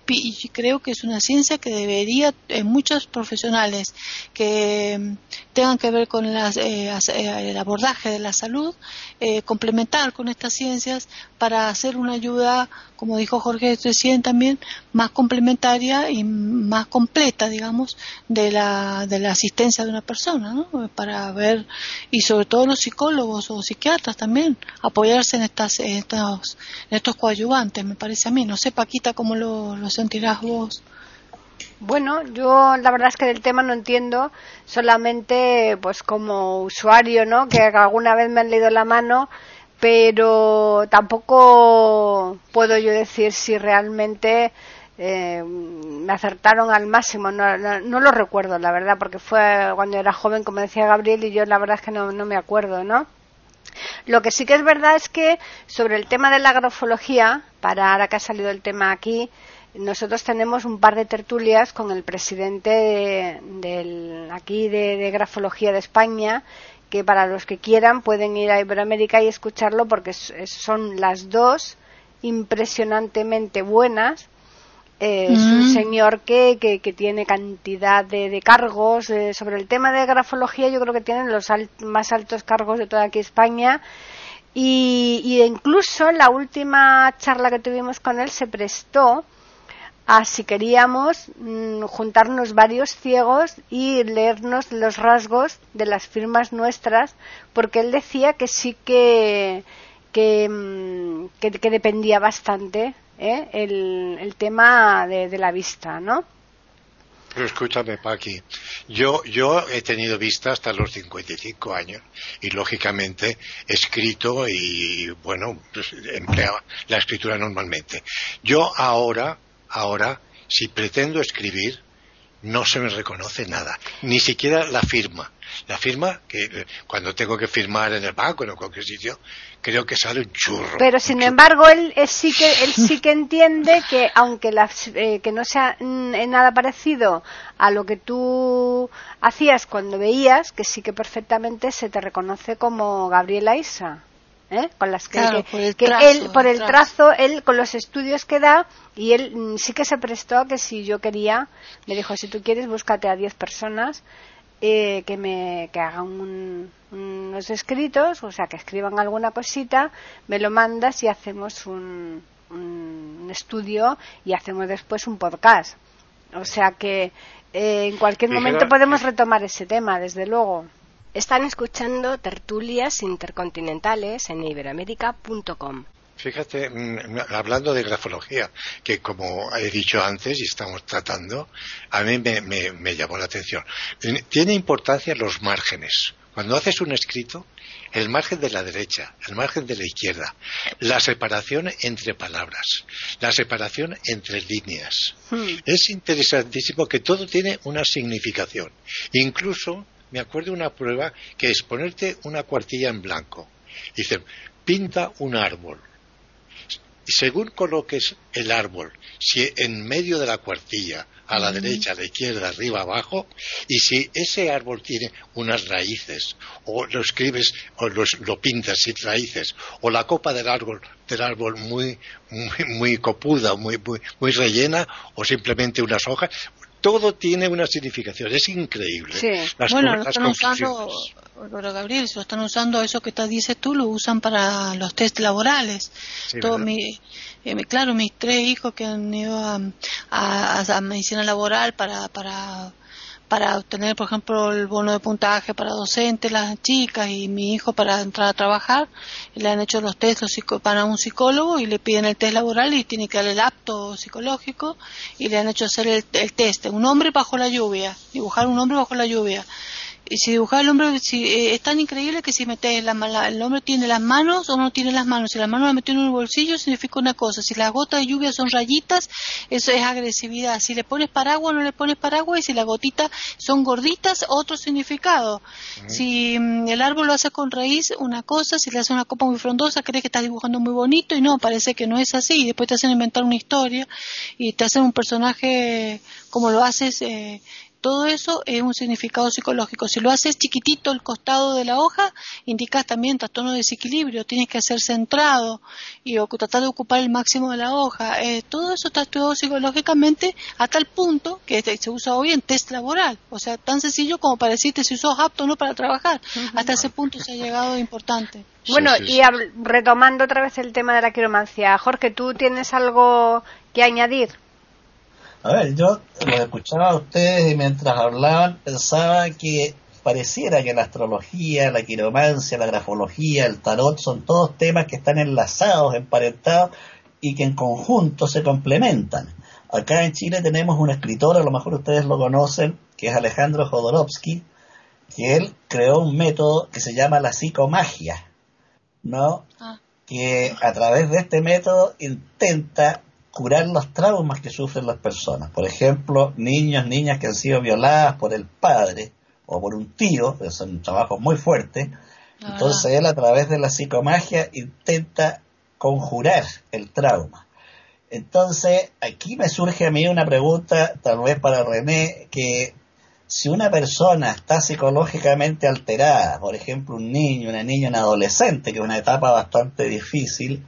creo que es una ciencia que debería, en muchos profesionales que tengan que ver con las, eh, eh, el abordaje de la salud, eh, complementar con estas ciencias para hacer una ayuda, como dijo Jorge recién también, más complementaria y más completa, digamos, de la, de la asistencia de una persona, ¿no? Para ver, y sobre todo los psicólogos o psiquiatras también, apoyarse en, estas, en, estos, en estos coadyuvantes, me parece a mí. No sé, Paquita, cómo lo, lo sentirás vos. Bueno, yo la verdad es que del tema no entiendo, solamente pues como usuario, ¿no? Que alguna vez me han leído la mano, pero tampoco puedo yo decir si realmente eh, me acertaron al máximo. No, no, lo recuerdo, la verdad, porque fue cuando era joven, como decía Gabriel, y yo la verdad es que no, no me acuerdo, ¿no? Lo que sí que es verdad es que sobre el tema de la grafología, para ahora que ha salido el tema aquí, nosotros tenemos un par de tertulias con el presidente de, aquí de, Grafología de España, que para los que quieran pueden ir a Iberoamérica y escucharlo porque son las dos impresionantemente buenas. Eh, es un mm. señor que, que, tiene cantidad de, cargos. Eh, sobre el tema de grafología, yo creo que tienen los más altos cargos de toda aquí España. Y, y incluso la última charla que tuvimos con él se prestó a si queríamos mm, juntarnos varios ciegos y leernos los rasgos de las firmas nuestras, porque él decía que sí que, que, mm, dependía bastante ¿eh? el, tema de, la vista, ¿no? Pero escúchame, Paqui, yo, yo he tenido vista hasta los 55 años y, lógicamente, he escrito y, bueno, pues, empleaba la escritura normalmente. Yo ahora Ahora, si pretendo escribir, no se me reconoce nada, ni siquiera la firma. La firma, que eh, cuando tengo que firmar en el banco o en cualquier sitio, creo que sale un churro. Pero sin embargo, él, sí que él sí que entiende que aunque eh, que no sea mm, nada parecido a lo que tú hacías cuando veías, que sí que perfectamente se te reconoce como Gabriela Isa. ¿Eh? con las que, él por el trazo. él con los estudios que da y él mm, sí que se prestó a que si yo quería me dijo si tú quieres búscate a 10 personas eh, que me que hagan unos escritos o sea que escriban alguna cosita me lo mandas y hacemos un, un estudio y hacemos después un podcast o sea que eh, en cualquier momento podemos retomar ese tema desde luego están escuchando tertulias intercontinentales en iberoamérica.com. Fíjate, mm, hablando de grafología, que como he dicho antes y estamos tratando, a mí me, llamó la atención. Tiene importancia los márgenes. Cuando haces un escrito, el margen de la derecha, el margen de la izquierda, la separación entre palabras, la separación entre líneas. Hmm. Es interesantísimo que todo tiene una significación. Incluso me acuerdo de una prueba que es ponerte una cuartilla en blanco. Dice, pinta un árbol. Y según coloques el árbol, si en medio de la cuartilla, a la derecha, a la izquierda, arriba, abajo, y si ese árbol tiene unas raíces, o lo escribes, o lo pintas sin raíces, o la copa del árbol, del árbol muy, muy, muy copuda, muy, muy, muy rellena, o simplemente unas hojas, todo tiene una significación, es increíble. Sí. bueno, lo están usando, pero Gabriel, si lo están usando, eso que te dices tú, lo usan para los test laborales. Todo mi, eh, claro, mis tres hijos que han ido a, a medicina laboral para, para para obtener, por ejemplo, el bono de puntaje para docentes, las chicas y mi hijo para entrar a trabajar. le han hecho los test para un psicólogo y le piden el test laboral y tiene que darle el apto psicológico y le han hecho hacer el, test. Un hombre bajo la lluvia, dibujar un hombre bajo la lluvia. Si dibujar el hombre si, eh, es tan increíble que si metes la, el hombre tiene las manos o no tiene las manos. Si las manos las metió en un bolsillo significa una cosa. Si las gotas de lluvia son rayitas, eso es agresividad. Si le pones paraguas o no le pones paraguas y si las gotitas son gorditas, otro significado. Si mm, el árbol lo hace con raíz, una cosa. Si le hace una copa muy frondosa, crees que estás dibujando muy bonito y no, parece que no es así. Y después te hacen inventar una historia y te hacen un personaje como lo haces. Eh, todo eso es un significado psicológico. Si lo haces chiquitito el costado de la hoja, indicas también trastorno de desequilibrio, tienes que ser centrado y o, tratar de ocupar el máximo de la hoja. Eh, todo eso está estudiado psicológicamente a tal punto que se usa hoy en test laboral. O sea, tan sencillo como para decirte si sos apto o no para trabajar. Hasta ese punto se ha llegado importante. Bueno, y retomando otra vez el tema de la quiromancia, Jorge, ¿tú tienes algo que añadir? A ver, yo lo escuchaba a ustedes y mientras hablaban pensaba que pareciera que la astrología, la quiromancia, la grafología, el tarot son todos temas que están enlazados, emparentados y que en conjunto se complementan. Acá en Chile tenemos un escritor, a lo mejor ustedes lo conocen, que es Alejandro Jodorowsky, que él creó un método que se llama la psicomagia, ¿no? Ah. Que a través de este método intenta curar los traumas que sufren las personas. Por ejemplo, niños, niñas que han sido violadas por el padre o por un tío, que son trabajos muy fuertes. Ah. Entonces él a través de la psicomagia intenta conjurar el trauma. Entonces, aquí me surge a mí una pregunta, tal vez para René, que si una persona está psicológicamente alterada, por ejemplo un niño, una niña, un adolescente, que es una etapa bastante difícil,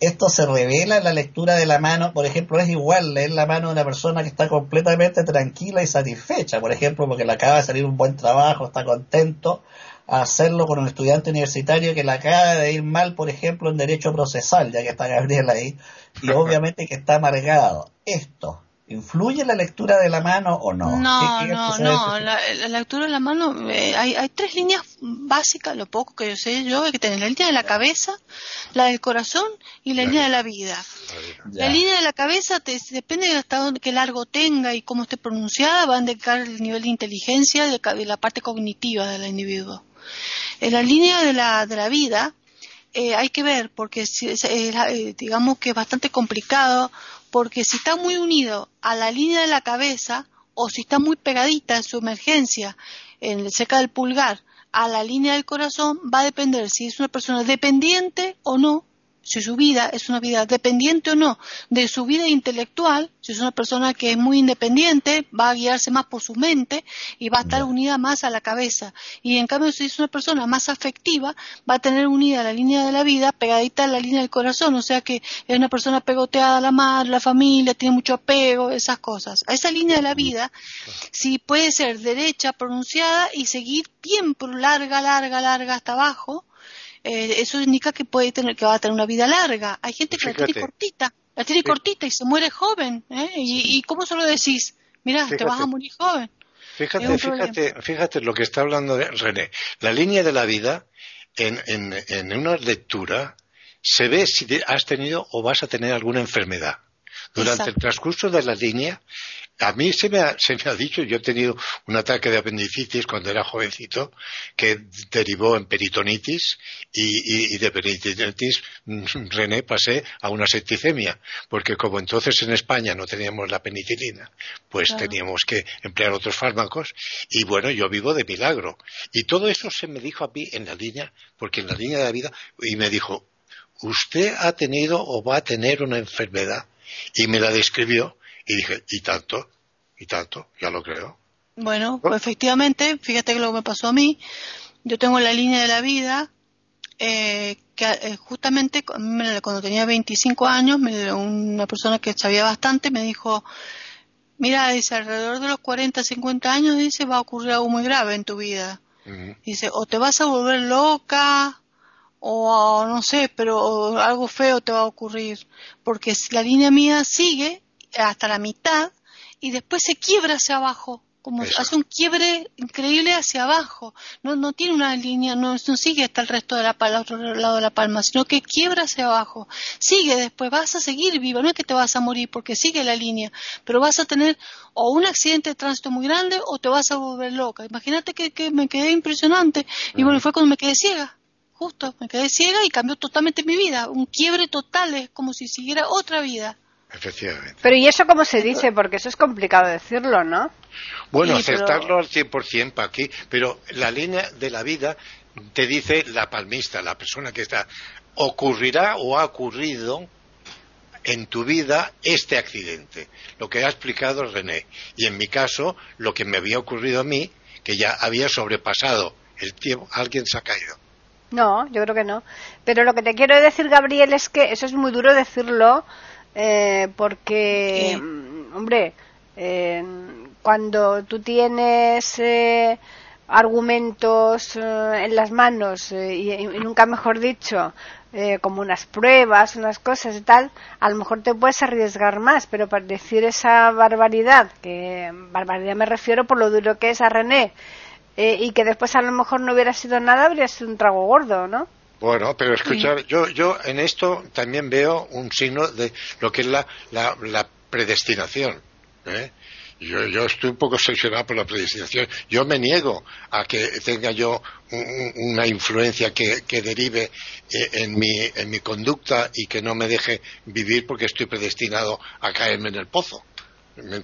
esto se revela en la lectura de la mano, por ejemplo, es igual leer la mano de una persona que está completamente tranquila y satisfecha, por ejemplo, porque le acaba de salir un buen trabajo, está contento, a hacerlo con un estudiante universitario que le acaba de ir mal, por ejemplo, en derecho procesal, ya que está Gabriel ahí, y obviamente que está amargado. Esto, ¿Influye la lectura de la mano o no? No, no, no. La, lectura de la mano, eh, hay, hay tres líneas básicas, lo poco que yo sé yo, hay que tener la línea de la cabeza, la del corazón y la, línea de la vida. La línea de la cabeza te, depende de hasta dónde, qué largo tenga y cómo esté pronunciada, va a indicar el nivel de inteligencia de, de la parte cognitiva del individuo. En la línea de la, de la vida, eh, hay que ver, porque eh, digamos que es bastante complicado porque si está muy unido a la línea de la cabeza o si está muy pegadita en su emergencia, en cerca del pulgar, a la línea del corazón, va a depender si es una persona dependiente o no si su vida es una vida dependiente o no de su vida intelectual, si es una persona que es muy independiente, va a guiarse más por su mente y va a estar unida más a la cabeza. Y en cambio, si es una persona más afectiva, va a tener unida la línea de la vida pegadita a la línea del corazón, o sea que es una persona pegoteada a la madre, la familia, tiene mucho apego, esas cosas. A esa línea de la vida, si puede ser derecha, pronunciada y seguir bien larga, larga, larga hasta abajo, eh, eso indica que puede tener que va a tener una vida larga. Hay gente que la tiene cortita, la tiene cortita y se muere joven. ¿eh? ¿Y, cómo se lo decís? Mira, te vas a morir joven. Fíjate, fíjate, fíjate lo que está hablando René. La línea de la vida en, en, en una lectura se ve si has tenido o vas a tener alguna enfermedad. Durante el transcurso de la línea, a mí se me, ha, se me ha dicho, yo he tenido un ataque de apendicitis cuando era jovencito, que derivó en peritonitis, y, y, de peritonitis, mm, René, pasé a una septicemia, porque como entonces en España no teníamos la penicilina, pues teníamos que emplear otros fármacos, y bueno, yo vivo de milagro. Y todo eso se me dijo a mí en la línea, porque en la línea de la vida, y me dijo, usted ha tenido o va a tener una enfermedad, y me la describió, y dije, ¿y tanto? ¿Y tanto? Ya lo creo. Bueno, pues efectivamente, fíjate que lo que me pasó a mí, yo tengo la línea de la vida, eh, que eh, justamente cuando tenía 25 años, me, una persona que sabía bastante me dijo, mira, dice, alrededor de los 40, 50 años, dice, va a ocurrir algo muy grave en tu vida. Dice, o te vas a volver loca, o no sé, pero algo feo te va a ocurrir, porque si la línea mía sigue hasta la mitad y después se quiebra hacia abajo, como hace un quiebre increíble hacia abajo. No, no tiene una línea, no, no sigue hasta el resto de la palma, otro lado de la palma, sino que quiebra hacia abajo. Sigue después, vas a seguir vivo, no es que te vas a morir porque sigue la línea, pero vas a tener o un accidente de tránsito muy grande o te vas a volver loca. Imagínate que, que me quedé impresionante y bueno, fue cuando me quedé ciega. Justo, me quedé ciega y cambió totalmente mi vida. Un quiebre total, es como si siguiera otra vida. Efectivamente. Pero ¿y eso cómo se dice? Porque eso es complicado decirlo, ¿no? Bueno, Sí, pero- acertarlo al 100% para aquí, pero la línea de la vida te dice la palmista, la persona que está, ocurrirá o ha ocurrido en tu vida este accidente, lo que ha explicado René. Y en mi caso, lo que me había ocurrido a mí, que ya había sobrepasado el tiempo, alguien se ha caído. No, yo creo que no. Pero lo que te quiero decir, Gabriel, es que eso es muy duro decirlo, eh, porque, Sí. mm, hombre, eh, cuando tú tienes eh, argumentos eh, en las manos eh, y, y nunca mejor dicho, como unas pruebas, unas cosas y tal, a lo mejor te puedes arriesgar más, pero para decir esa barbaridad, que barbaridad me refiero por lo duro que es a René, y que después a lo mejor no hubiera sido nada, habría sido un trago gordo, ¿no? Bueno, pero escuchar, yo, yo en esto también veo un signo de lo que es la, la, la predestinación. ¿eh? Yo, yo estoy un poco obsesionado por la predestinación. Yo me niego a que tenga yo un- un- una influencia que, que derive eh, en mi, en mi conducta y que no me deje vivir porque estoy predestinado a caerme en el pozo.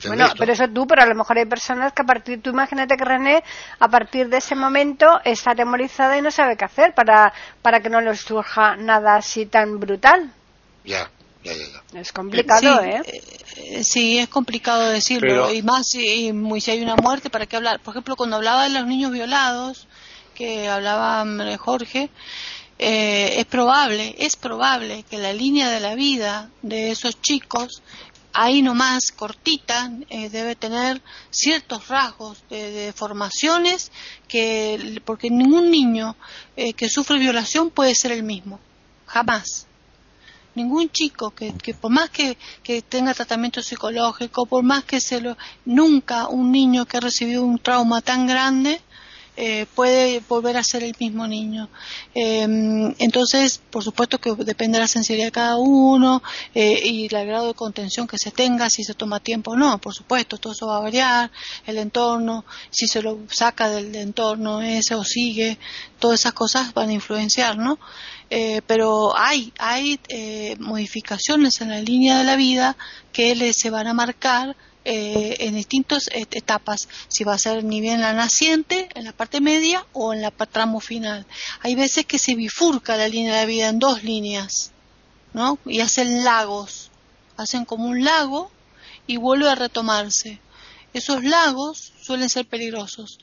Bueno, no? pero eso tú, pero a lo mejor hay personas que a partir, tú imagínate que René, a partir de ese momento está atemorizada y no sabe qué hacer para, para que no le surja nada así tan brutal. Ya, ya, ya. ya. Es complicado, sí, ¿eh? eh, sí, es complicado decirlo. Pero- Y más si, muy- si hay una muerte, ¿para qué hablar? Por ejemplo, cuando hablaba de los niños violados, que hablaba Jorge, eh, es probable, es probable que la línea de la vida de esos chicos, ahí nomás, cortita, eh, debe tener ciertos rasgos de, formaciones que, porque ningún niño eh, que sufre violación puede ser el mismo, jamás. Ningún chico que, que por más que, que tenga tratamiento psicológico, por más que se lo, nunca un niño que ha recibido un trauma tan grande eh, puede volver a ser el mismo niño. Eh, entonces, por supuesto que depende de la sensibilidad de cada uno eh, y el grado de contención que se tenga, si se toma tiempo o no, por supuesto, todo eso va a variar, el entorno, si se lo saca del entorno ese o sigue, todas esas cosas van a influenciar, ¿no? Eh, pero hay, hay eh, modificaciones en la línea de la vida que le, se van a marcar eh, en distintas et- etapas, si va a ser ni bien la naciente, en la parte media o en la tramo final. Hay veces que se bifurca la línea de vida en dos líneas, ¿no? Y hacen lagos, hacen como un lago y vuelve a retomarse. Esos lagos suelen ser peligrosos.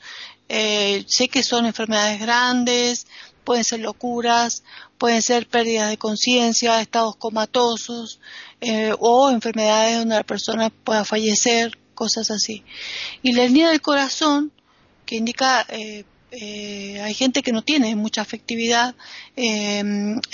Eh, sé que son enfermedades grandes, pueden ser locuras, pueden ser pérdidas de conciencia, estados comatosos eh, o enfermedades donde la persona pueda fallecer, cosas así. Y la línea del corazón, que indica, eh, eh, hay gente que no tiene mucha afectividad, eh,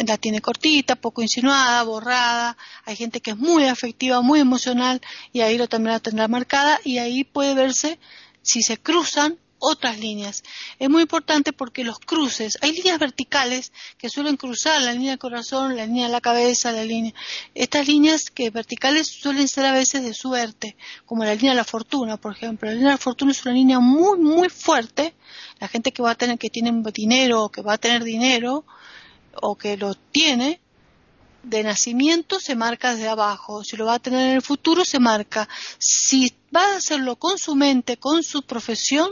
la tiene cortita, poco insinuada, borrada, hay gente que es muy afectiva, muy emocional y ahí lo también la tendrá marcada y ahí puede verse si se cruzan otras líneas. Es muy importante porque los cruces, hay líneas verticales que suelen cruzar la línea del corazón, la línea de la cabeza, la línea. Estas líneas que verticales suelen ser a veces de suerte, como la línea de la fortuna, por ejemplo. La línea de la fortuna es una línea muy, muy fuerte. La gente que va a tener, que tiene dinero, o que va a tener dinero, o que lo tiene, de nacimiento se marca desde abajo, si lo va a tener en el futuro se marca, si va a hacerlo con su mente, con su profesión,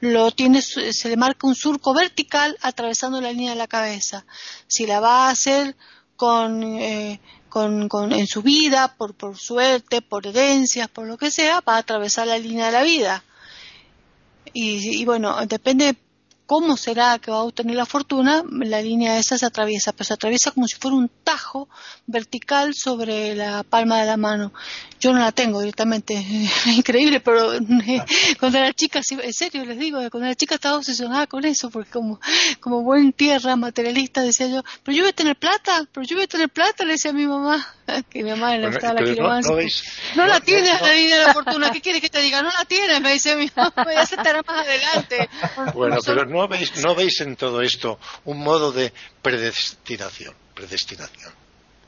lo tiene, se le marca un surco vertical atravesando la línea de la cabeza. Si la va a hacer con, eh, en su vida, por, por suerte, por herencias, por lo que sea, va a atravesar la línea de la vida. Y, y bueno, depende cómo será que va a obtener la fortuna, la línea esa se atraviesa, pero se atraviesa como si fuera un tajo vertical sobre la palma de la mano. Yo no la tengo directamente, es increíble, pero cuando era chica, en serio les digo, cuando era chica estaba obsesionada con eso, porque como, como buen tierra materialista decía yo, pero yo voy a tener plata, pero yo voy a tener plata, le decía a mi mamá. que mi mamá le gustaba la quiromancia. No, la tiene la línea de la fortuna. ¿Qué quieres que te diga? No la tiene, me dice mi mamá. Ya se estará más adelante. Bueno, pero ¿no veis, ¿no veis en todo esto un modo de predestinación? Predestinación.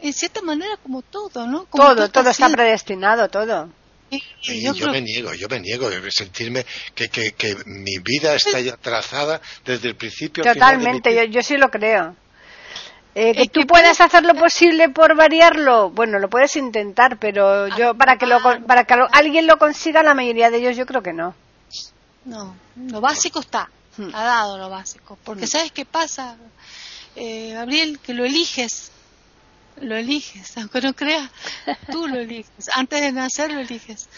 En cierta manera, como todo, ¿no? todo, todo está predestinado, todo yo, me niego, yo me niego a sentirme que, que, que, mi vida está ya trazada desde el principio. Totalmente, yo, yo sí lo creo. Eh, que tú puedas hacer lo posible por variarlo, bueno, lo puedes intentar, pero yo para que lo, para que alguien lo consiga, la mayoría de ellos yo creo que no. No, lo básico está, hmm. ha dado lo básico, porque hmm. sabes qué pasa, eh, Gabriel, que lo eliges lo eliges, aunque no creas, tú lo eliges. Antes de nacer lo eliges.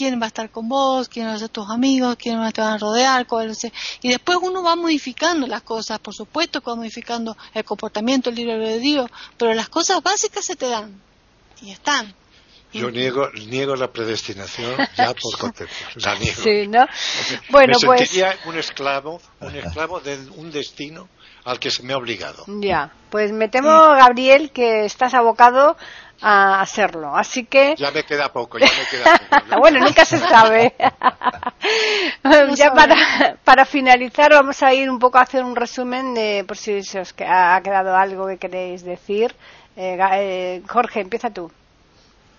Quién va a estar con vos, quién van a ser tus amigos, quién te van a rodear, cuál, y después uno va modificando las cosas, por supuesto que va modificando el comportamiento, el libre de Dios, pero las cosas básicas se te dan y están. Yo niego, niego la predestinación ya por concepto. La niego. Sí, ¿no? Bueno, Me pues. sentiría un esclavo, un esclavo de un destino al que se me ha obligado. Ya, pues me temo, Gabriel, que estás abocado a hacerlo. Así que. Ya me queda poco, ya me queda poco. bueno, nunca se sabe. ya para, para finalizar, vamos a ir un poco a hacer un resumen de por si se os ha quedado algo que queréis decir. Eh, eh, Jorge, empieza tú.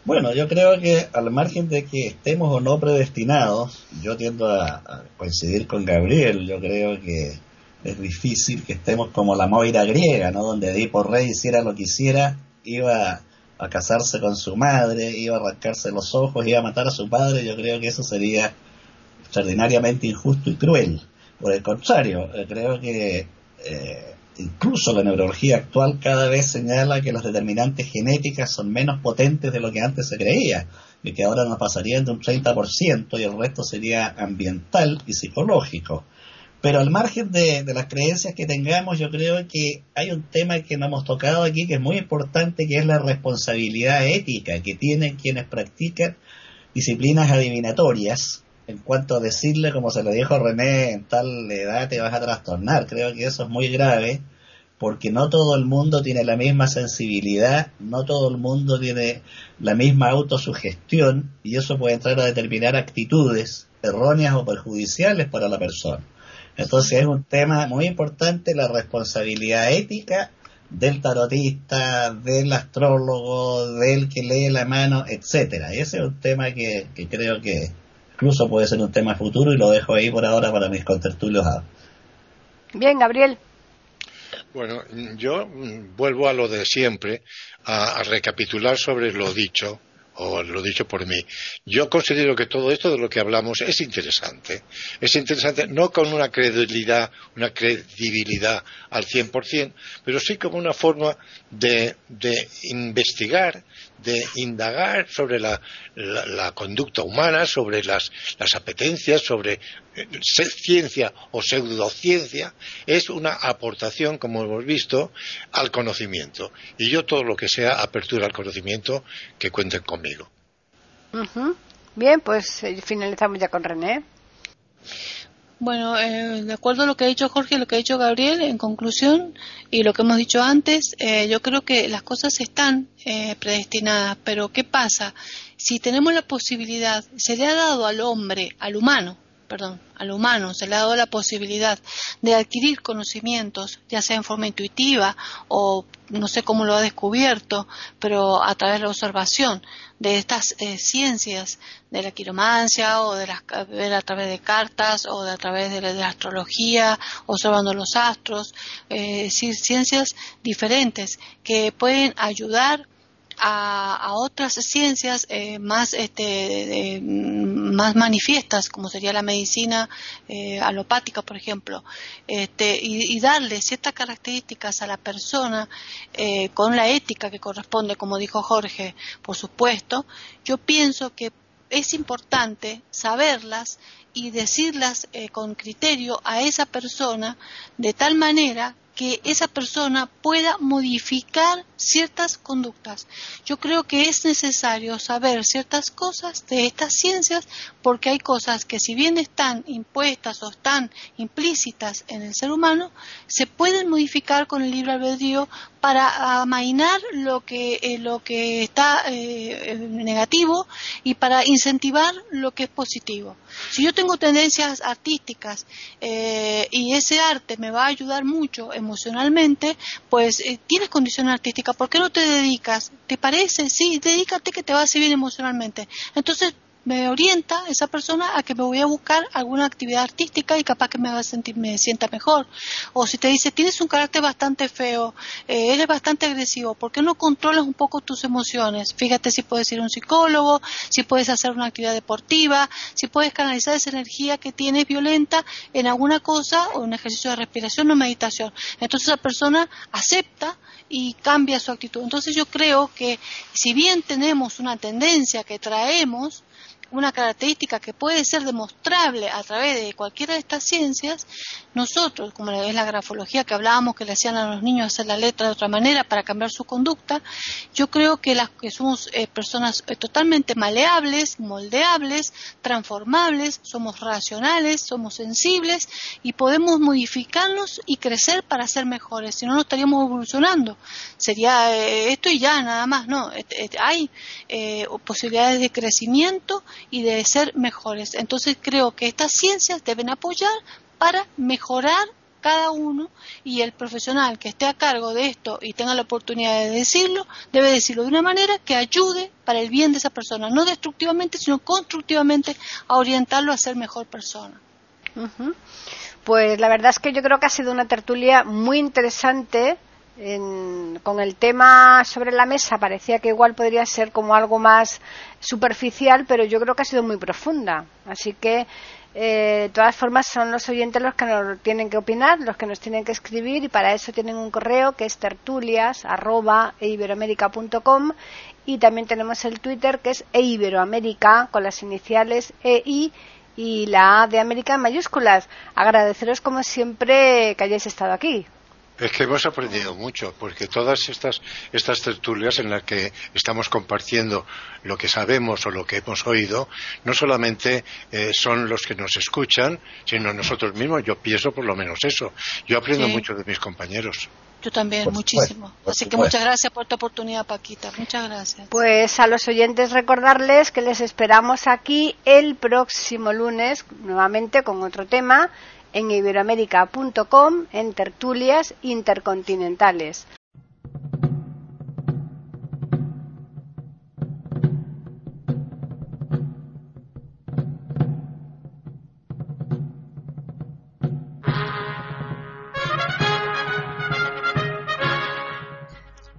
Bueno, yo creo que al margen de que estemos o no predestinados, yo tiendo a coincidir con Gabriel. Yo creo que es difícil que estemos como la Moira griega, ¿no? Donde Edipo Rey hiciera lo que hiciera, iba a casarse con su madre, iba a arrancarse los ojos, iba a matar a su padre, yo creo que eso sería extraordinariamente injusto y cruel. Por el contrario, eh, creo que eh, incluso la neurología actual cada vez señala que los determinantes genéticas son menos potentes de lo que antes se creía, y que ahora nos pasarían de un 30% y el resto sería ambiental y psicológico. Pero al margen de, las creencias que tengamos, yo creo que hay un tema que no hemos tocado aquí que es muy importante, que es la responsabilidad ética que tienen quienes practican disciplinas adivinatorias en cuanto a decirle, como se lo dijo René, en tal edad te vas a trastornar. Creo que eso es muy grave porque no todo el mundo tiene la misma sensibilidad, no todo el mundo tiene la misma autosugestión y eso puede entrar a determinar actitudes erróneas o perjudiciales para la persona. Entonces es un tema muy importante la responsabilidad ética del tarotista, del astrólogo, del que lee la mano, etcétera. Ese es un tema que, creo que incluso puede ser un tema futuro y lo dejo ahí por ahora para mis contertulios. Bien, Gabriel. Bueno, yo vuelvo a lo de siempre, a recapitular sobre lo dicho o lo dicho por mí. Yo considero que todo esto de lo que hablamos es interesante. Es interesante no con una credibilidad, una credibilidad al 100%, pero sí como una forma de, de investigar, de indagar sobre la, conducta humana, sobre las, apetencias, sobre ciencia o pseudociencia, es una aportación, como hemos visto, al conocimiento. Y yo todo lo que sea apertura al conocimiento, que cuenten conmigo. Bien, pues eh, finalizamos ya con René. Bueno, eh, de acuerdo a lo que ha dicho Jorge y lo que ha dicho Gabriel, en conclusión, y lo que hemos dicho antes, eh, yo creo que las cosas están eh, predestinadas, pero ¿qué pasa? Si tenemos la posibilidad, se le ha dado al hombre, al humano, perdón, al humano se le ha dado la posibilidad de adquirir conocimientos, ya sea en forma intuitiva o no sé cómo lo ha descubierto, pero a través de la observación de estas eh, ciencias de la quiromancia o de, las, a través de cartas o de a través de la, astrología, observando los astros, eh, ciencias diferentes que pueden ayudar a, otras ciencias eh, más, este, más manifiestas, como sería la medicina eh, alopática, por ejemplo, este, y, darle ciertas características a la persona eh, con la ética que corresponde, como dijo Jorge, por supuesto, yo pienso que es importante saberlas y decirlas con criterio a esa persona de tal manera que esa persona pueda modificar ciertas conductas. Yo creo que es necesario saber ciertas cosas de estas ciencias porque hay cosas que si bien están impuestas o están implícitas en el ser humano, se pueden modificar con el libre albedrío para amainar lo que, eh, lo que está eh, negativo y para incentivar lo que es positivo. Si yo tengo tendencias artísticas eh, y ese arte me va a ayudar mucho emocionalmente, pues tienes condición artística, ¿por qué no te dedicas? ¿Te parece? Sí, dedícate que te va a bien emocionalmente. Entonces, me orienta esa persona a que me voy a buscar alguna actividad artística y capaz que me sentir, me sienta mejor. O si te dice, tienes un carácter bastante feo, eh, eres bastante agresivo, ¿por qué no controlas un poco tus emociones? Fíjate si puedes ir a un psicólogo, si puedes hacer una actividad deportiva, si puedes canalizar esa energía que tienes violenta en alguna cosa o un ejercicio de respiración o meditación. Entonces la persona acepta y cambia su actitud. Entonces yo creo que si bien tenemos una tendencia que traemos, una característica que puede ser demostrable a través de cualquiera de estas ciencias, nosotros, como es la grafología que hablábamos, que le hacían a los niños hacer la letra de otra manera para cambiar su conducta, yo creo que, las, que somos eh, personas eh, totalmente maleables, moldeables, transformables, somos racionales, somos sensibles y podemos modificarnos y crecer para ser mejores, si no, no estaríamos evolucionando. Sería eh, esto y ya, nada más, no. hay posibilidades de crecimiento y de ser mejores. Entonces creo que estas ciencias deben apoyar para mejorar cada uno y el profesional que esté a cargo de esto y tenga la oportunidad de decirlo, debe decirlo de una manera que ayude para el bien de esa persona, no destructivamente, sino constructivamente a orientarlo a ser mejor persona. Pues la verdad es que yo creo que ha sido una tertulia muy interesante con el tema sobre la mesa parecía que igual podría ser como algo más superficial, pero yo creo que ha sido muy profunda. Así que, eh, de todas formas, son los oyentes los que nos tienen que opinar, los que nos tienen que escribir, y para eso tienen un correo que es tertulias.iberoamerica.com y también tenemos el Twitter que es eiberoamerica con las iniciales EI y la A de América en mayúsculas. Agradeceros como siempre que hayáis estado aquí. Es que hemos aprendido mucho, porque todas estas, estas tertulias en las que estamos compartiendo lo que sabemos o lo que hemos oído, no solamente eh, son los que nos escuchan, sino nosotros mismos. Yo pienso por lo menos eso. Yo aprendo mucho de mis compañeros. Yo también, muchísimo. Así que muchas gracias por tu oportunidad, Paquita. Muchas gracias. Pues a los oyentes recordarles que les esperamos aquí el próximo lunes, nuevamente con otro tema en iberoamérica.com en tertulias intercontinentales.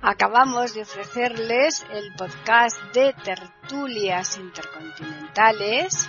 Acabamos de ofrecerles el podcast de tertulias intercontinentales